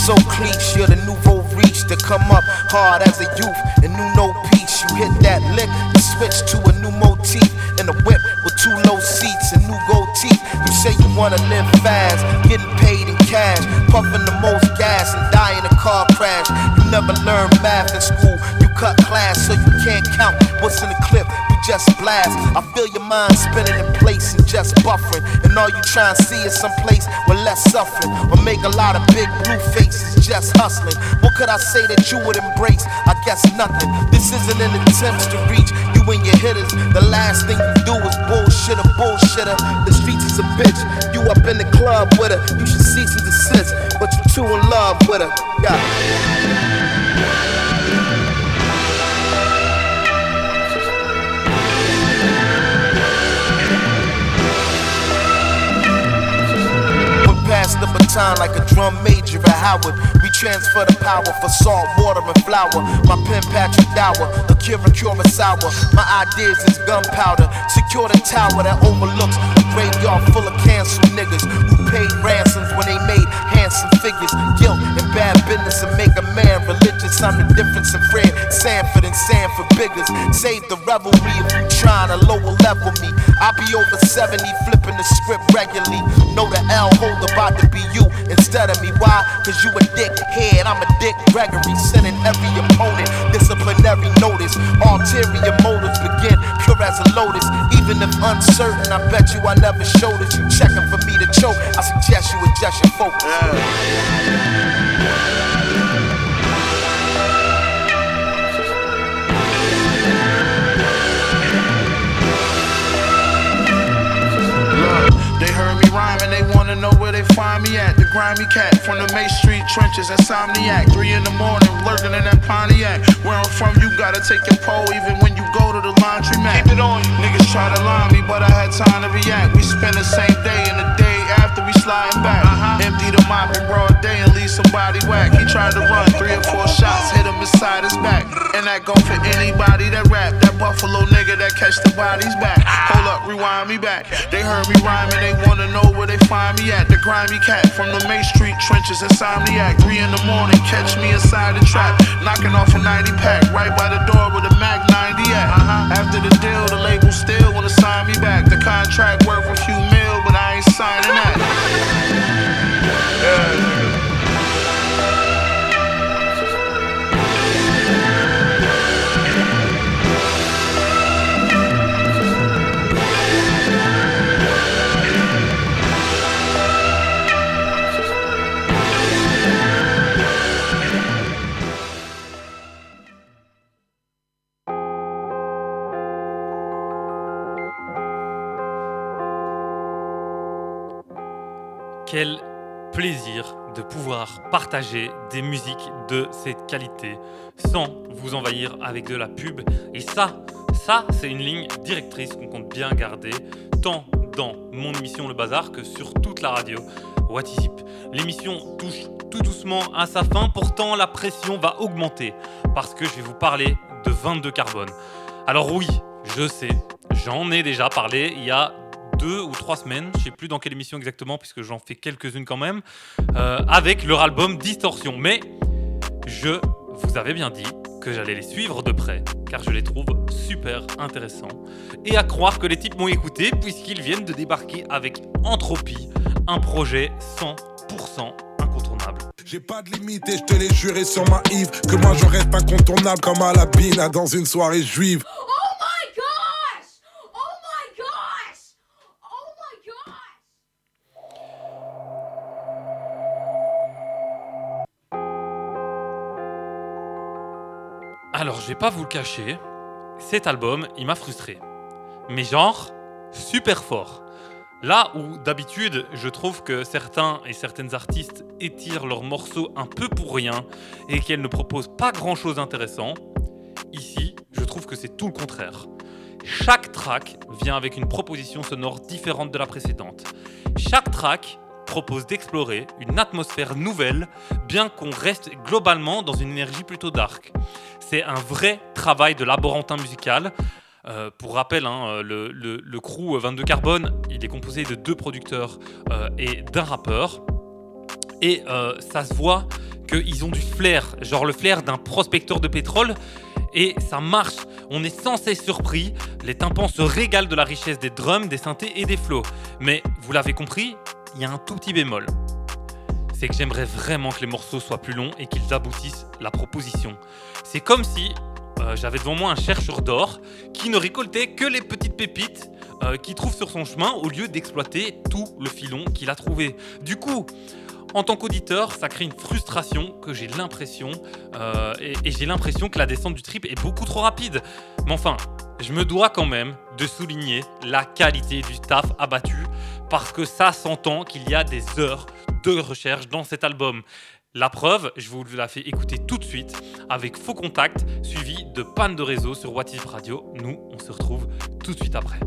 So cliche, you're the nouveau reach to come up hard as a youth and knew no peace. You hit that lick and switch to a new motif in a whip with two low seats and new gold teeth. You say you wanna live fast, getting paid in cash, puffing the most gas and die in a car crash. You never learned math in school, you cut class so you can't count what's in the clip. Just blast. I feel your mind spinning in place and just buffering. And all you try and see is some place with less suffering. Or make a lot of big blue faces just hustling. What could I say that you would embrace? I guess nothing. This isn't an attempt to reach you and your hitters. The last thing you do is bullshit a bullshitter. The streets is a bitch. You up in the club with her. You should cease and desist. But you're too in love with her. Yeah. Pass the baton like a drum major at Howard. We transfer the power for salt, water, and flour. My pen Patrick Dower, Akira Kurosawa. My ideas is gunpowder. Secure the tower that overlooks the graveyard full of cancel niggas paid ransoms when they made handsome figures. Guilt and bad business and make a man religious. I'm the difference in Fred Sanford and Sanford Biggers. Save the revelry if you trying to lower level me. I be over 70 flipping the script regularly. Know the L hold about to be you instead of me. Why? Cause you a dick head, I'm a dick Gregory. Sending every opponent disciplinary notice. Ulterior motives begin pure as a lotus. Even if uncertain, I bet you I never showed it. You checking for me to choke. I suggest you adjust your focus. They heard me rhyme and they wanna know where they find me at. Grimy cat from the May Street trenches, insomniac. Three in the morning, lurking in that Pontiac. Where I'm from, you gotta take your pole even when you go to the laundromat. Keep it on. You. Niggas try to line me, but I had time to react. We spend the same day and the day after we sliding back. Uh-huh. Empty the mop in broad day and leave somebody whack. He tried to run three or four shots, hit him beside his back. And that go for anybody that rap. That buffalo nigga that catch the bodies back. Hold up, rewind me back. They heard me rhyme and they wanna know where they find me at. The grimy cat from the May Street trenches, insomniac. Three in the morning, catch me inside the trap. Knocking off a 90 pack, right by the door with a Mac 90 at. Uh-huh. After the deal, the label still wanna sign me back. The contract worth a few mil, but I ain't signing that. Yeah, Quel plaisir de pouvoir partager des musiques de cette qualité sans vous envahir avec de la pub. Et ça, ça, c'est une ligne directrice qu'on compte bien garder, tant dans mon émission Le Bazar que sur toute la radio. What is It? L'émission touche tout doucement à sa fin, pourtant la pression va augmenter parce que je vais vous parler de 22 carbone. Alors oui, je sais, j'en ai déjà parlé il y a ou trois semaines, je sais plus dans quelle émission exactement, puisque j'en fais quelques-unes quand même, euh, avec leur album Distorsion. Mais je vous avais bien dit que j'allais les suivre de près, car je les trouve super intéressants. Et à croire que les types m'ont écouté, puisqu'ils viennent de débarquer avec Entropie, un projet 100% incontournable. J'ai pas de limite et je te l'ai juré sur ma Yves Que moi je reste incontournable comme à la bine dans une soirée juive je vais pas vous le cacher, cet album, il m'a frustré. Mais genre, super fort. Là où d'habitude, je trouve que certains et certaines artistes étirent leurs morceaux un peu pour rien et qu'elles ne proposent pas grand chose d'intéressant, ici, je trouve que c'est tout le contraire. Chaque track vient avec une proposition sonore différente de la précédente. Chaque track propose d'explorer une atmosphère nouvelle, bien qu'on reste globalement dans une énergie plutôt dark. C'est un vrai travail de laborantin musical. Euh, pour rappel, hein, euh, le, le- le crew 22 Carbone, il est composé de deux producteurs euh, et d'un rappeur. Et euh, ça se voit qu'ils ont du flair, genre le flair d'un prospecteur de pétrole. Et ça marche, on est sans cesse surpris, les tympans se régalent de la richesse des drums, des synthés et des flows. Mais vous l'avez compris, il y a un tout petit bémol. C'est que j'aimerais vraiment que les morceaux soient plus longs et qu'ils aboutissent la proposition. C'est comme si euh, j'avais devant moi un chercheur d'or qui ne récoltait que les petites pépites euh, qu'il trouve sur son chemin au lieu d'exploiter tout le filon qu'il a trouvé. Du coup, en tant qu'auditeur, ça crée une frustration que j'ai l'impression euh, et, et j'ai l'impression que la descente du trip est beaucoup trop rapide. Mais enfin, je me dois quand même de souligner la qualité du taf abattu parce que ça s'entend qu'il y a des heures de recherche dans cet album. La preuve, je vous la fais écouter tout de suite avec Faux Contact suivi de Panne de réseau sur What If Radio. Nous, on se retrouve tout de suite après.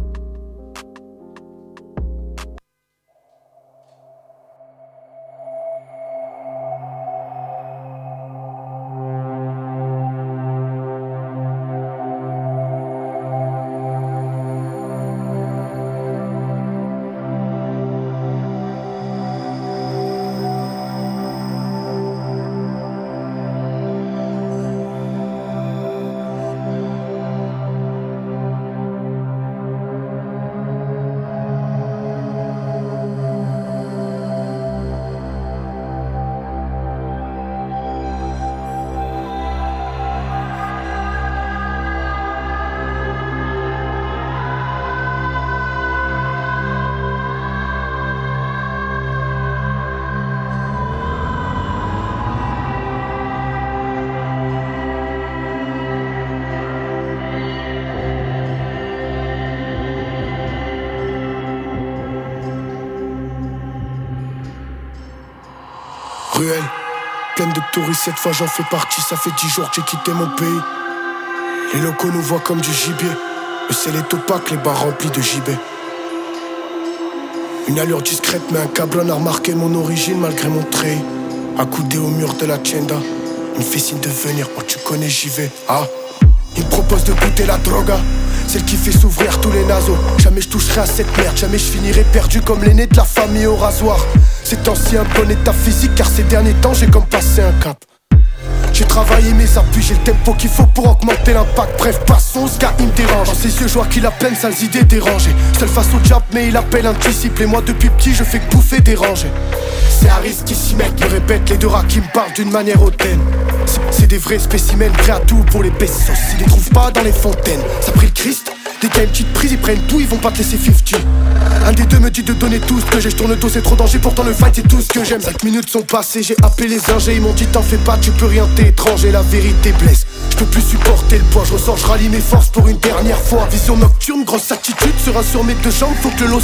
Cette fois j'en fais partie. Ça fait dix jours que j'ai quitté mon pays. Les locaux nous voient comme du gibier. Le ciel est opaque, les bars remplis de gibet. Une allure discrète, mais un cabron a remarqué mon origine malgré mon trait. Accoudé au mur de la tienda, il me fait signe de venir. Oh, tu connais, j'y vais. Ah, il me propose de goûter la droga. Celle qui fait s'ouvrir tous les naseaux. Jamais je toucherai à cette merde, jamais je finirai perdu comme l'aîné de la famille au rasoir. C'est un bon état physique, car ces derniers temps j'ai comme passé un cap. J'ai travaillé mes appuis, j'ai le tempo qu'il faut pour augmenter l'impact. Bref, passons, ce gars il me dérange. Dans ses yeux, je vois qu'il a plein de sales idées dérangées. Seul face au diable, mais il appelle un disciple. Et moi, depuis petit, je fais que bouffer, déranger. C'est à risque ici, mec, me répète les deux rats qui me parlent d'une manière hautaine. C'est- des vrais spécimens, prêts à tout pour les pesos. Ils les trouvent pas dans les fontaines. Ça prie le Christ, y a une petite prise, ils prennent tout, ils vont pas te laisser 50. Un des deux me dit de donner tout ce que j'ai, je tourne le dos, c'est trop danger, pourtant le fight c'est tout ce que j'aime. 5 minutes sont passées, j'ai appelé les ingés, ils m'ont dit t'en fais pas, tu peux rien, t'es étranger, la vérité blesse. Je peux plus supporter le poids, je ressors, je rallie mes forces pour une dernière fois. Vision nocturne, grosse attitude, sur un surmets de jambes, faut que le lot.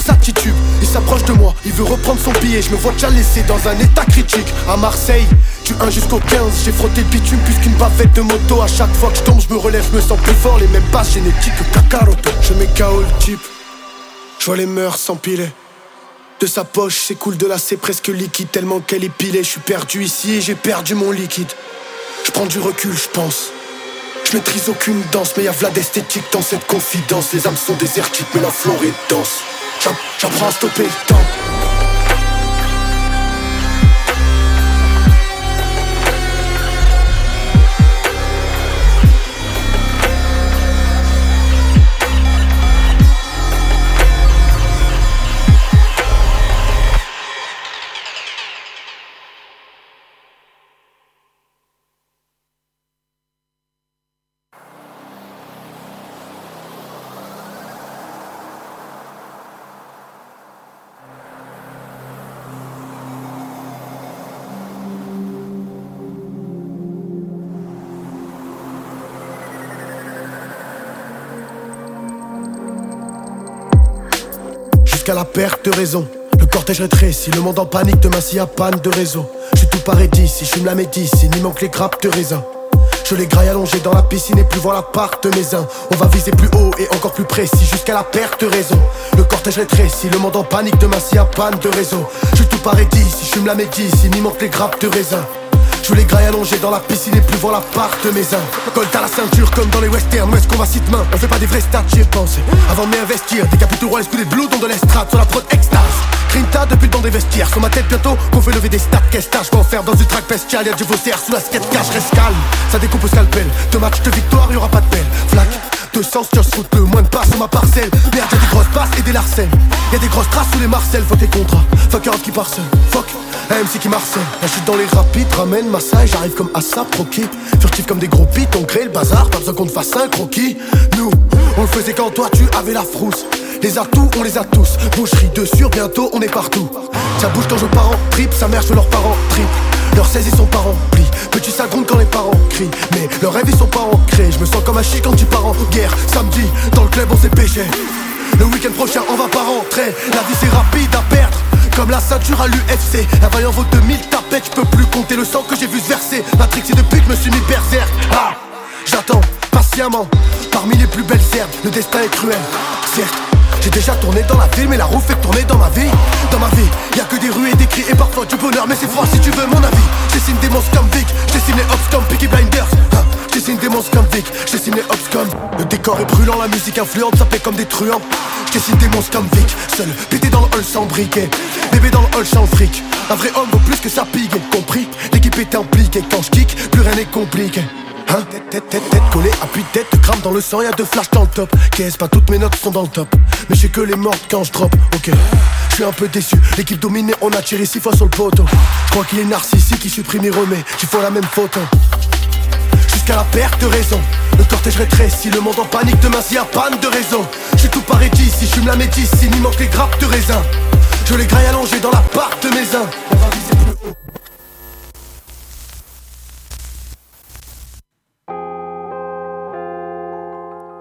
Il s'approche de moi, il veut reprendre son billet, je me vois déjà laissé dans un état critique. À Marseille, du 1 jusqu'au 15, j'ai frotté le bitume plus qu'une bavette de moto. À chaque fois que je tombe, je me relève, je me sens plus fort, les mêmes bases génétiques que Kakaroto. Je mets KO le type, je vois les mœurs s'empiler. De sa poche s'écoule de c'est presque liquide tellement qu'elle est pilée. Je suis perdu ici et j'ai perdu mon liquide. Je prends du recul, je pense. Je maîtrise aucune danse, mais y'a v'là d'esthétique dans cette confidence. Les âmes sont désertiques, mais la dense. J'app- J'apprends à stopper le temps. Perte de raison. Le cortège rétrécit, le monde en panique, demain s'il y a panne de réseau. Je tout paré d'ici, je fume la médicine, il manque les grappes de raisin. Je les graille allongés dans la piscine et plus voir la part de mes uns. On va viser plus haut et encore plus précis jusqu'à la perte de raison. Le cortège rétrécit, le monde en panique, demain s'il y a panne de réseau. Je tout paré d'ici, je fume la médicine, il manque les grappes de raisin. Je les graille allongés dans la piscine et plus voir la part de mes uns. Colte à la ceinture comme dans les westerns, où est-ce qu'on va site main On fait pas des vrais stats, j'y ai pensé. Avant de m'investir, des capitaux rois, escudés de blue dans de l'estrade sur la prod extase. Grinta depuis le banc des vestiaires, sur ma tête bientôt qu'on fait lever des stats. Qu'est-ce que je peux en faire dans une track bestiale Y'a du faussaire sous la skate cache, reste calme. Ça découpe au scalpel, deux matchs de victoire, y'aura pas de belle. Flac, deux sens, just route, le moins de passes sur ma parcelle. Merde, y'a des grosses passes et des larcènes. Y'a des grosses traces sous les Marcel, fuck les contrats. Fuck un qui parcelle, fuck. MC qui marcelle, la chute dans les rapides, ramène ma saille, j'arrive comme Assa, proqué. Furtif comme des gros pits, on crée le bazar, pas besoin qu'on te fasse un croquis. Nous, on le faisait quand toi tu avais la frousse. Les atouts, on les a tous. Boucherie de sûr, bientôt on est partout. Ça bouge quand je pars en trip, sa mère je leurs parents trip. Leurs saisies sont pas remplies. Petit ça gronde quand les parents crient. Mais leurs rêves ils sont pas ancrés. Je me sens comme un chic quand tu pars en guerre. Samedi, dans le club on s'est péché. Le week-end prochain on va pas rentrer. La vie c'est rapide à perdre. Comme la ceinture à l'UFC La vaillant vaut 2000 tapettes, je peux plus compter le sang que j'ai vu se verser Matrix et depuis que je me suis mis berserk ah J'attends patiemment Parmi les plus belles herbes, le destin est cruel Certes, j'ai déjà tourné dans la ville Mais la roue fait tourner dans ma vie. Dans ma vie, y a que des rues et des cris Et parfois du bonheur, mais c'est froid si tu veux mon avis. J'dessine des monstres comme Vic J'dessine les hops comme Blinders. Ah, J'dessine des monstres comme Vic J'dessine les hops Le décor est brûlant, la musique influente Ça fait comme des truands. J'dessine des monstres comme Vic Seul, pété dans le hall sans briquet. Bébé dans le hall sans fric. Un vrai homme vaut plus que sa pigue Compris, l'équipe est impliquée. Quand j'kick, plus rien n'est compliqué Hein? Tête, tête, tête, tête collée, appui tête, crame dans le sang, y'a deux flashs dans le top. Qu'est-ce pas toutes mes notes sont dans le top. Mais j'ai que les mortes quand je drop, ok. Je suis un peu déçu, l'équipe dominée, on a tiré six fois sur le poteau. Je qu'il est narcissique, qui supprime et remet, qui font la même photo. Jusqu'à la perte de raison, le cortège rétrécit, le monde en panique, demain s'il y a panne de raison. Je suis tout paré d'ici, je la médecine, il manque les grappes de raisin. Je les graille allongés dans la part de mes uns.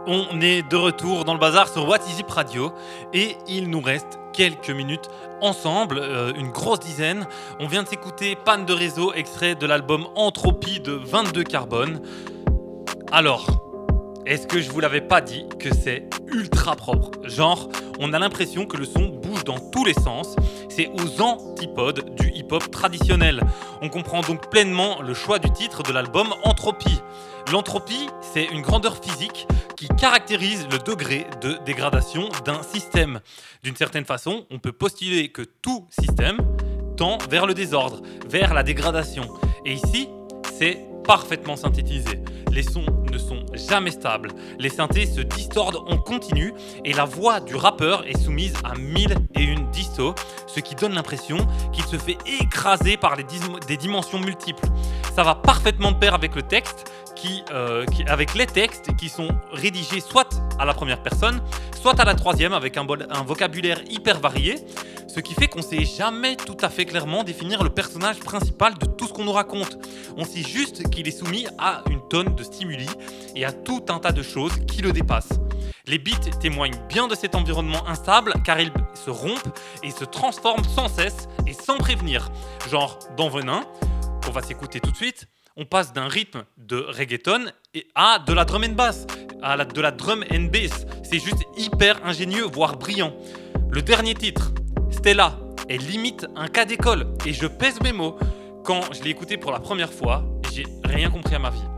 On est de retour dans le bazar sur What Is Radio et il nous reste quelques minutes ensemble, euh, une grosse dizaine. On vient de s'écouter Panne de réseau, extrait de l'album Entropie de 22 Carbone. Alors, est-ce que je vous l'avais pas dit que c'est ultra propre? Genre, on a l'impression que le son bouge dans tous les sens. C'est aux antipodes du hip-hop traditionnel. On comprend donc pleinement le choix du titre de l'album Entropie. L'entropie, c'est une grandeur physique qui caractérise le degré de dégradation d'un système. D'une certaine façon, on peut postuler que tout système tend vers le désordre, vers la dégradation. Et ici, c'est parfaitement synthétisé. Les sons ne sont jamais stables. Les synthés se distordent en continu et la voix du rappeur est soumise à mille et une distos, ce qui donne l'impression qu'il se fait écraser par des dimensions multiples. Ça va parfaitement de pair avec le texte, euh, qui- avec les textes qui sont rédigés soit à la première personne, soit à la troisième avec un, un vocabulaire hyper varié, ce qui fait qu'on sait jamais tout à fait clairement définir le personnage principal de tout ce qu'on nous raconte. On sait juste qu'il est soumis à une tonne de stimuli et à tout un tas de choses qui le dépassent. Les beats témoignent bien de cet environnement instable car ils se rompent et se transforment sans cesse et sans prévenir. Genre dans Venin, qu'on va s'écouter tout de suite, on passe d'un rythme de reggaeton et à de la drum and bass, à de la drum and bass. C'est juste hyper ingénieux, voire brillant. Le dernier titre, Stella, est limite un cas d'école et je pèse mes mots. Quand je l'ai écouté pour la première fois, j'ai rien compris à ma vie.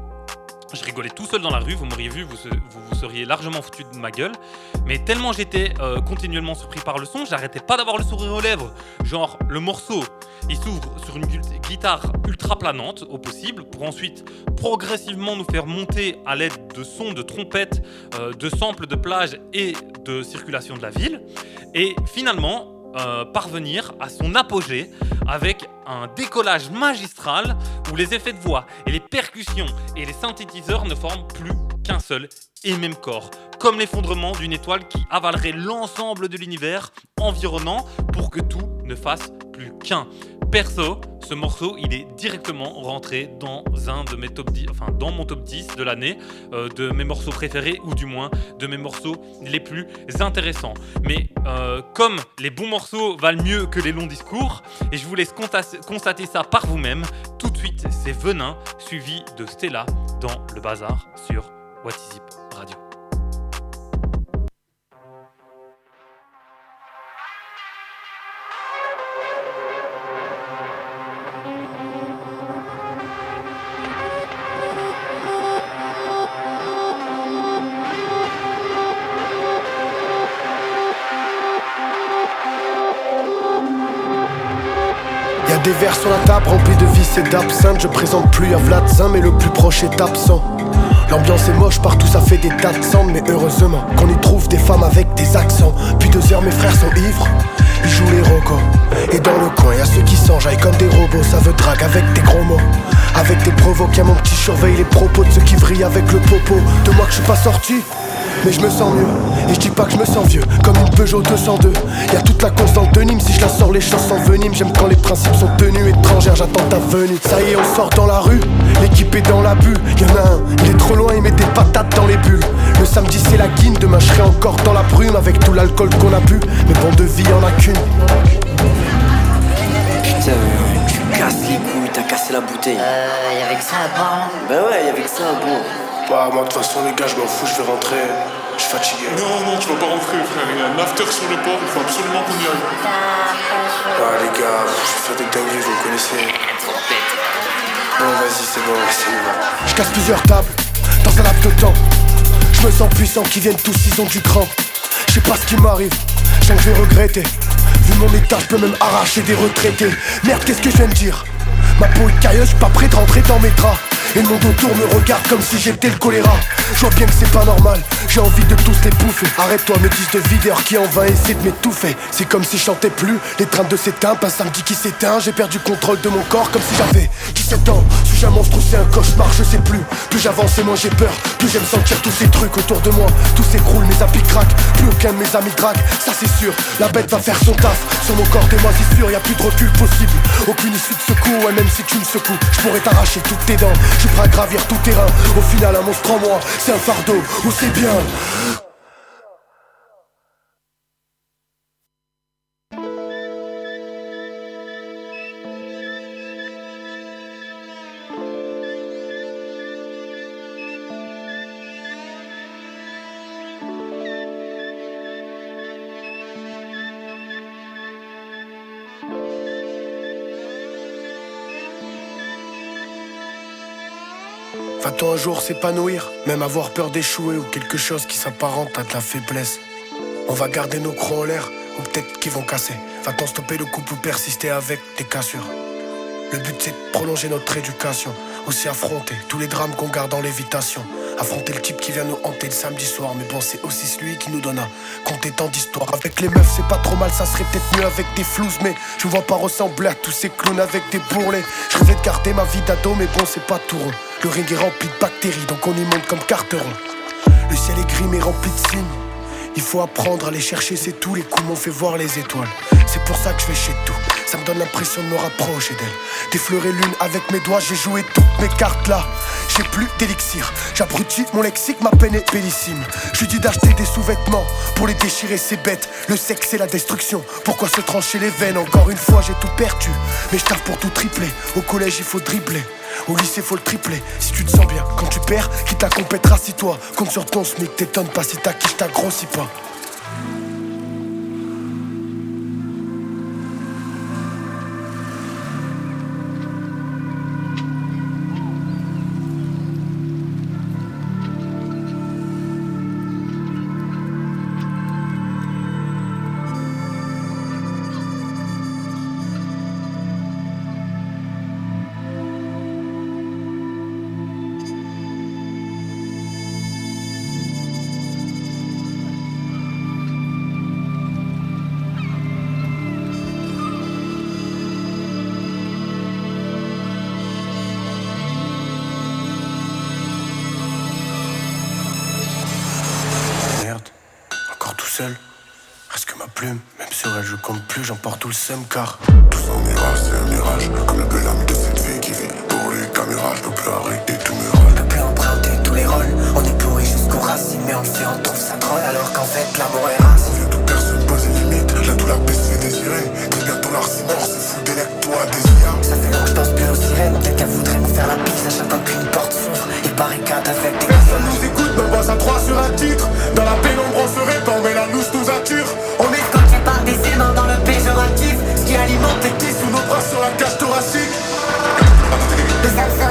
Je rigolais tout seul dans la rue, vous m'auriez vu, vous, vous seriez largement foutu de ma gueule. Mais tellement j'étais euh, continuellement surpris par le son, j'arrêtais pas d'avoir le sourire aux lèvres. Genre, le morceau, il s'ouvre sur une gu- guitare ultra planante au possible, pour ensuite progressivement nous faire monter à l'aide de sons de trompettes, euh, de samples de plage et de circulation de la ville. Et finalement, euh, parvenir à son apogée avec un décollage magistral où les effets de voix et les percussions et les synthétiseurs ne forment plus qu'un seul et même corps, comme l'effondrement d'une étoile qui avalerait l'ensemble de l'univers environnant pour que tout ne fasse plus qu'un. Perso, ce morceau, il est directement rentré dans un de mes top 10, enfin dans mon top 10 de l'année, euh, de mes morceaux préférés ou du moins de mes morceaux les plus intéressants. Mais euh, comme les bons morceaux valent mieux que les longs discours, et je vous laisse constater ça par vous-même, tout de suite c'est Venin suivi de Stella dans le bazar sur What Verres sur la table remplis de vis et d'absinthe. Je présente plus à Vladzin, mais le plus proche est absent. L'ambiance est moche, partout ça fait des tas de cendres, mais heureusement qu'on y trouve des femmes avec des accents. Puis deux heures, mes frères sont ivres, ils jouent les rocos. Et dans le coin, y a ceux qui s'enjaillent comme des robots, ça veut drague avec des gros mots. Avec des provoques, y'a mon petit surveille les propos de ceux qui vrillent avec le popo. De moi que je suis pas sorti, mais je me sens mieux. Et je dis pas que je me sens vieux, comme une Peugeot 202. Y a toute la constante de Nîmes, si je la sors, les choses s'enveniment. J'aime quand les principes sont tenus, étrangères, j'attends ta venue. Ça y est, on sort dans la rue, l'équipe est dans la bulle. Y en a un, il est trop loin, il met des patates dans les bulles. Le samedi, c'est la guine, demain je serai encore dans la brume avec tout l'alcool qu'on a bu. Mais bon, de vie, y'en a qu'une. Putain, tu casses les couilles, t'as cassé la bouteille. Euh, y'avait que ça à Bah ouais, y'avait que ça à boire. Bah, moi, de toute façon, les gars, je m'en fous, je vais rentrer. Je suis fatigué. Non, non, tu vas pas rentrer, frère. Il y a un after sur le port, il faut absolument qu'on y aille. Ah, les gars, je vais faire des dingueries, vous connaissez. Bon, vas-y, c'est bon, c'est bon. Je casse plusieurs tables dans un laps de temps. Je me sens puissant, qui viennent tous, ils ont du cran. Je sais pas ce qui m'arrive, je que je vais regretter. Vu mon état, je peux même arracher des retraités. Merde, qu'est-ce que je viens de dire? Ma peau est cailleuse, je suis pas prêt de rentrer dans mes draps. Et le monde autour me regarde comme si j'étais le choléra. Je vois bien que c'est pas normal, j'ai envie de tous les bouffer. Arrête-toi, me disent de videur qui en va essayer de m'étouffer. C'est comme si je chantais plus, les trains de s'éteindre, un samedi qui s'éteint. J'ai perdu contrôle de mon corps comme si j'avais 17 ans. Suis-je un monstre ou c'est un cauchemar, je sais plus. Plus j'avance et moins j'ai peur, plus j'aime sentir tous ces trucs autour de moi. Tout s'écroule, mes habits craquent, plus aucun de mes amis drague. Ça c'est sûr, la bête va faire son taf. Sur mon corps des moisissures, y a plus de recul possible. Aucune issue de secours, ouais, même si tu me secoues, je pourrais t'arracher toutes tes dents. Prêt à gravir tout terrain. Au final, un monstre en moi c'est un fardeau ou c'est bien. Va-t-on un jour s'épanouir, même avoir peur d'échouer ou quelque chose qui s'apparente à de la faiblesse On va garder nos crocs en l'air ou peut-être qu'ils vont casser. Va-t-on stopper le couple ou persister avec des cassures Le but c'est de prolonger notre éducation, aussi affronter tous les drames qu'on garde en lévitation. Affronter le type qui vient nous hanter le samedi soir, mais bon c'est aussi celui qui nous donne à compter tant d'histoires. Avec les meufs c'est pas trop mal, ça serait peut-être mieux avec des flouses, mais je vois pas ressembler à tous ces clowns avec des bourrelets. Je rêvais de garder ma vie d'ado, mais bon c'est pas tout rond. Le ring est rempli de bactéries, donc on y monte comme carteron. Le ciel est gris mais rempli de signes. Il faut apprendre à les chercher, c'est tout. Les coups m'ont fait voir les étoiles. C'est pour ça que je fais chez tout. Ça me donne l'impression de me rapprocher d'elle. D'effleurer l'une avec mes doigts, j'ai joué toutes mes cartes là. J'ai plus d'élixir. J'abrutis mon lexique, ma peine est bellissime. Je dis d'acheter des sous-vêtements pour les déchirer, c'est bête. Le sexe, c'est la destruction. Pourquoi se trancher les veines? Encore une fois, j'ai tout perdu. Mais je pour tout tripler. Au collège, il faut dribbler. Au lycée, faut le tripler. Si tu te sens bien, quand tu perds, quitte à compète, rassis-toi. Compte sur ton SMIC, t'étonnes pas si ta quiche t'a grossi pas. Sur elle je compte plus, j'emporte tout le seum car. Tout un mirage, c'est un mirage. Comme le bel âme de cette vie qui vit pour les caméras. Je peux plus arrêter tous mes rôles. On peut plus emprunter tous les rôles. On est pourri jusqu'aux racines, mais on le fait, on trouve ça drôle. Alors qu'en fait, l'amour est racine. Toute personne pose une limite. La douleur baisse c'est désiré. Très bientôt l'arsenal se fout d'électro à désir. Ça fait longtemps que je pense plus aux sirènes. Quelqu'un voudrait me faire la bise à chaque fois qu'une porte s'ouvre. Et barricade avec des Personne nous écoute, me bosse à 3 sur un titre. Dans la pénombre on se répand, mais la loose nous attire. Qui sous nos bras sur la cage thoracique. Les âmes sont.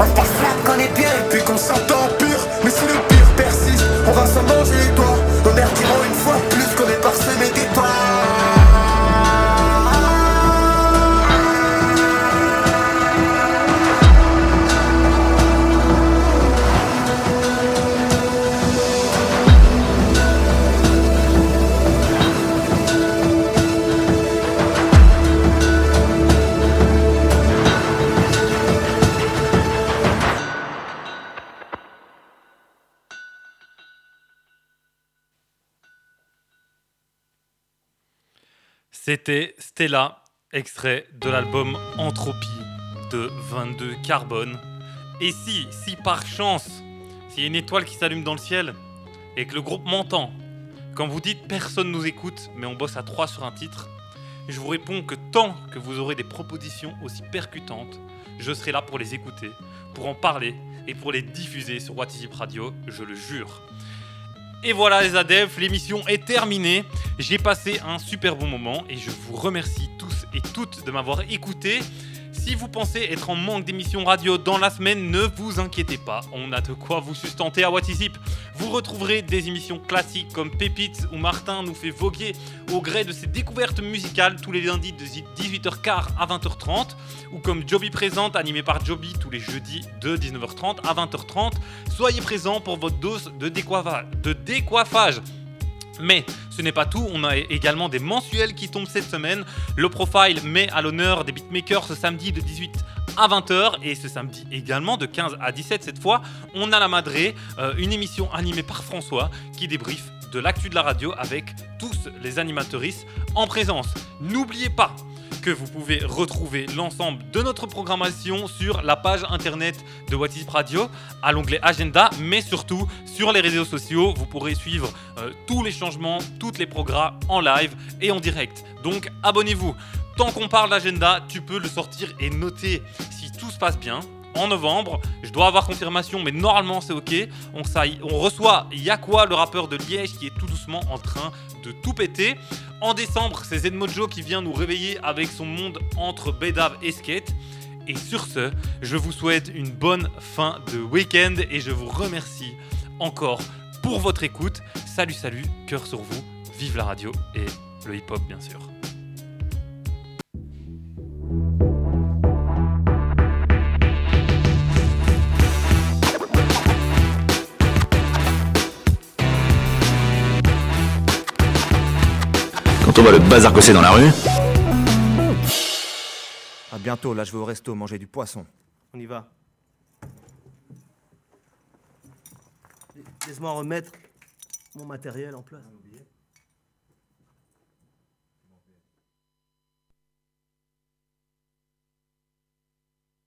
On se persuade qu'on est pieux. Et puis qu'on s'entend pire. Mais si le pire persiste, on va s'en manger les doigts. C'était Stella, extrait de l'album Entropie de 22 Carbone. Et si, si par chance, s'il y a une étoile qui s'allume dans le ciel et que le groupe m'entend, quand vous dites personne nous écoute, mais on bosse à 3 sur un titre, je vous réponds que tant que vous aurez des propositions aussi percutantes, je serai là pour les écouter, pour en parler et pour les diffuser sur What Is It Radio, je le jure. Et voilà les adeptes, l'émission est terminée. J'ai passé un super bon moment et je vous remercie tous et toutes de m'avoir écouté. Si vous pensez être en manque d'émissions radio dans la semaine, ne vous inquiétez pas, on a de quoi vous sustenter à What Is It. Vous retrouverez des émissions classiques comme Pépites où Martin nous fait voguer au gré de ses découvertes musicales tous les lundis de 18h15 à 20h30 ou comme Joby Présente animé par Joby tous les jeudis de 19h30 à 20h30. Soyez présents pour votre dose de décoiffage. Mais ce n'est pas tout, on a également des mensuels qui tombent cette semaine. Le profile met à l'honneur des beatmakers ce samedi de 18 à 20h et ce samedi également de 15 à 17 cette fois, on a la Madré, euh, une émission animée par François qui débriefe de l'actu de la radio avec tous les animateuristes en présence. N'oubliez pas que vous pouvez retrouver l'ensemble de notre programmation sur la page internet de What Is Radio, à l'onglet Agenda, mais surtout sur les réseaux sociaux. Vous pourrez suivre euh, tous les changements, toutes les progrès en live et en direct. Donc abonnez-vous. Tant qu'on parle d'agenda, tu peux le sortir et noter si tout se passe bien. En novembre, je dois avoir confirmation, mais normalement c'est ok. On, saille- on reçoit Yakwa, le rappeur de Liège, qui est tout doucement en train de tout péter. En décembre, c'est Zedmojo qui vient nous réveiller avec son monde entre Bedav et Skate. Et sur ce, je vous souhaite une bonne fin de week-end et je vous remercie encore pour votre écoute. Salut, salut, cœur sur vous, vive la radio et le hip-hop bien sûr. On voit le bazar que c'est dans la rue, À bientôt, là je vais au resto manger du poisson. On y va. Laisse-moi remettre mon matériel en place.